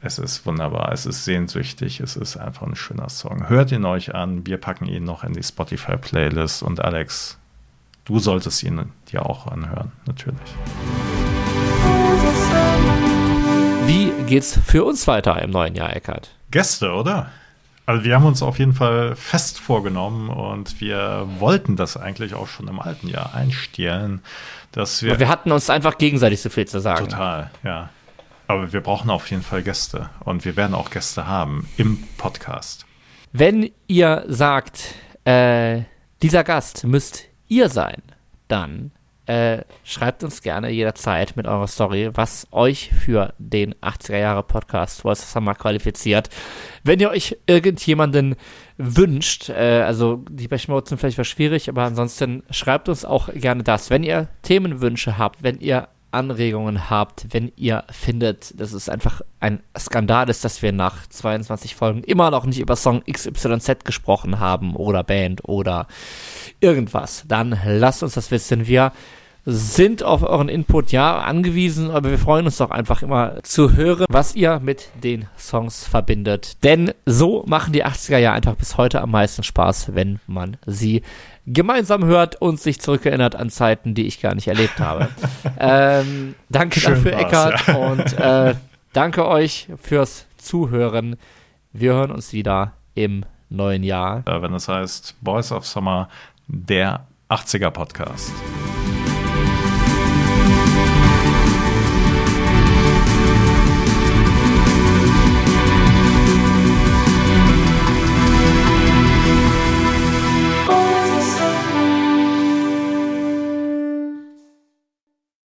S1: Es ist wunderbar, es ist sehnsüchtig, es ist einfach ein schöner Song. Hört ihn euch an, wir packen ihn noch in die Spotify-Playlist und Alex, du solltest ihn dir auch anhören, natürlich.
S2: Wie geht's für uns weiter im neuen Jahr, Eckart?
S1: Gäste, oder? Also wir haben uns auf jeden Fall fest vorgenommen und wir wollten das eigentlich auch schon im alten Jahr einstellen, dass wir.
S2: Und wir hatten uns einfach gegenseitig so viel zu sagen.
S1: Total, ja. Aber wir brauchen auf jeden Fall Gäste und wir werden auch Gäste haben im Podcast.
S2: Wenn ihr sagt, äh, dieser Gast müsst ihr sein, dann äh, schreibt uns gerne jederzeit mit eurer Story, was euch für den 80er Jahre Podcast Voice Summer qualifiziert. Wenn ihr euch irgendjemanden wünscht, äh, also die Bechmodes sind vielleicht was schwierig, aber ansonsten schreibt uns auch gerne das. Wenn ihr Themenwünsche habt, wenn ihr Anregungen habt, wenn ihr findet, dass es einfach ein Skandal ist, dass wir nach 22 Folgen immer noch nicht über Song XYZ gesprochen haben oder Band oder irgendwas, dann lasst uns das wissen. Wir sind auf euren Input ja angewiesen, aber wir freuen uns doch einfach immer zu hören, was ihr mit den Songs verbindet. Denn so machen die 80er Jahre einfach bis heute am meisten Spaß, wenn man sie gemeinsam hört und sich zurückerinnert an Zeiten, die ich gar nicht erlebt habe. ähm, danke Schön dafür, Eckart, ja. und äh, danke euch fürs Zuhören. Wir hören uns wieder im neuen Jahr.
S1: Wenn es heißt Boys of Summer, der 80er Podcast.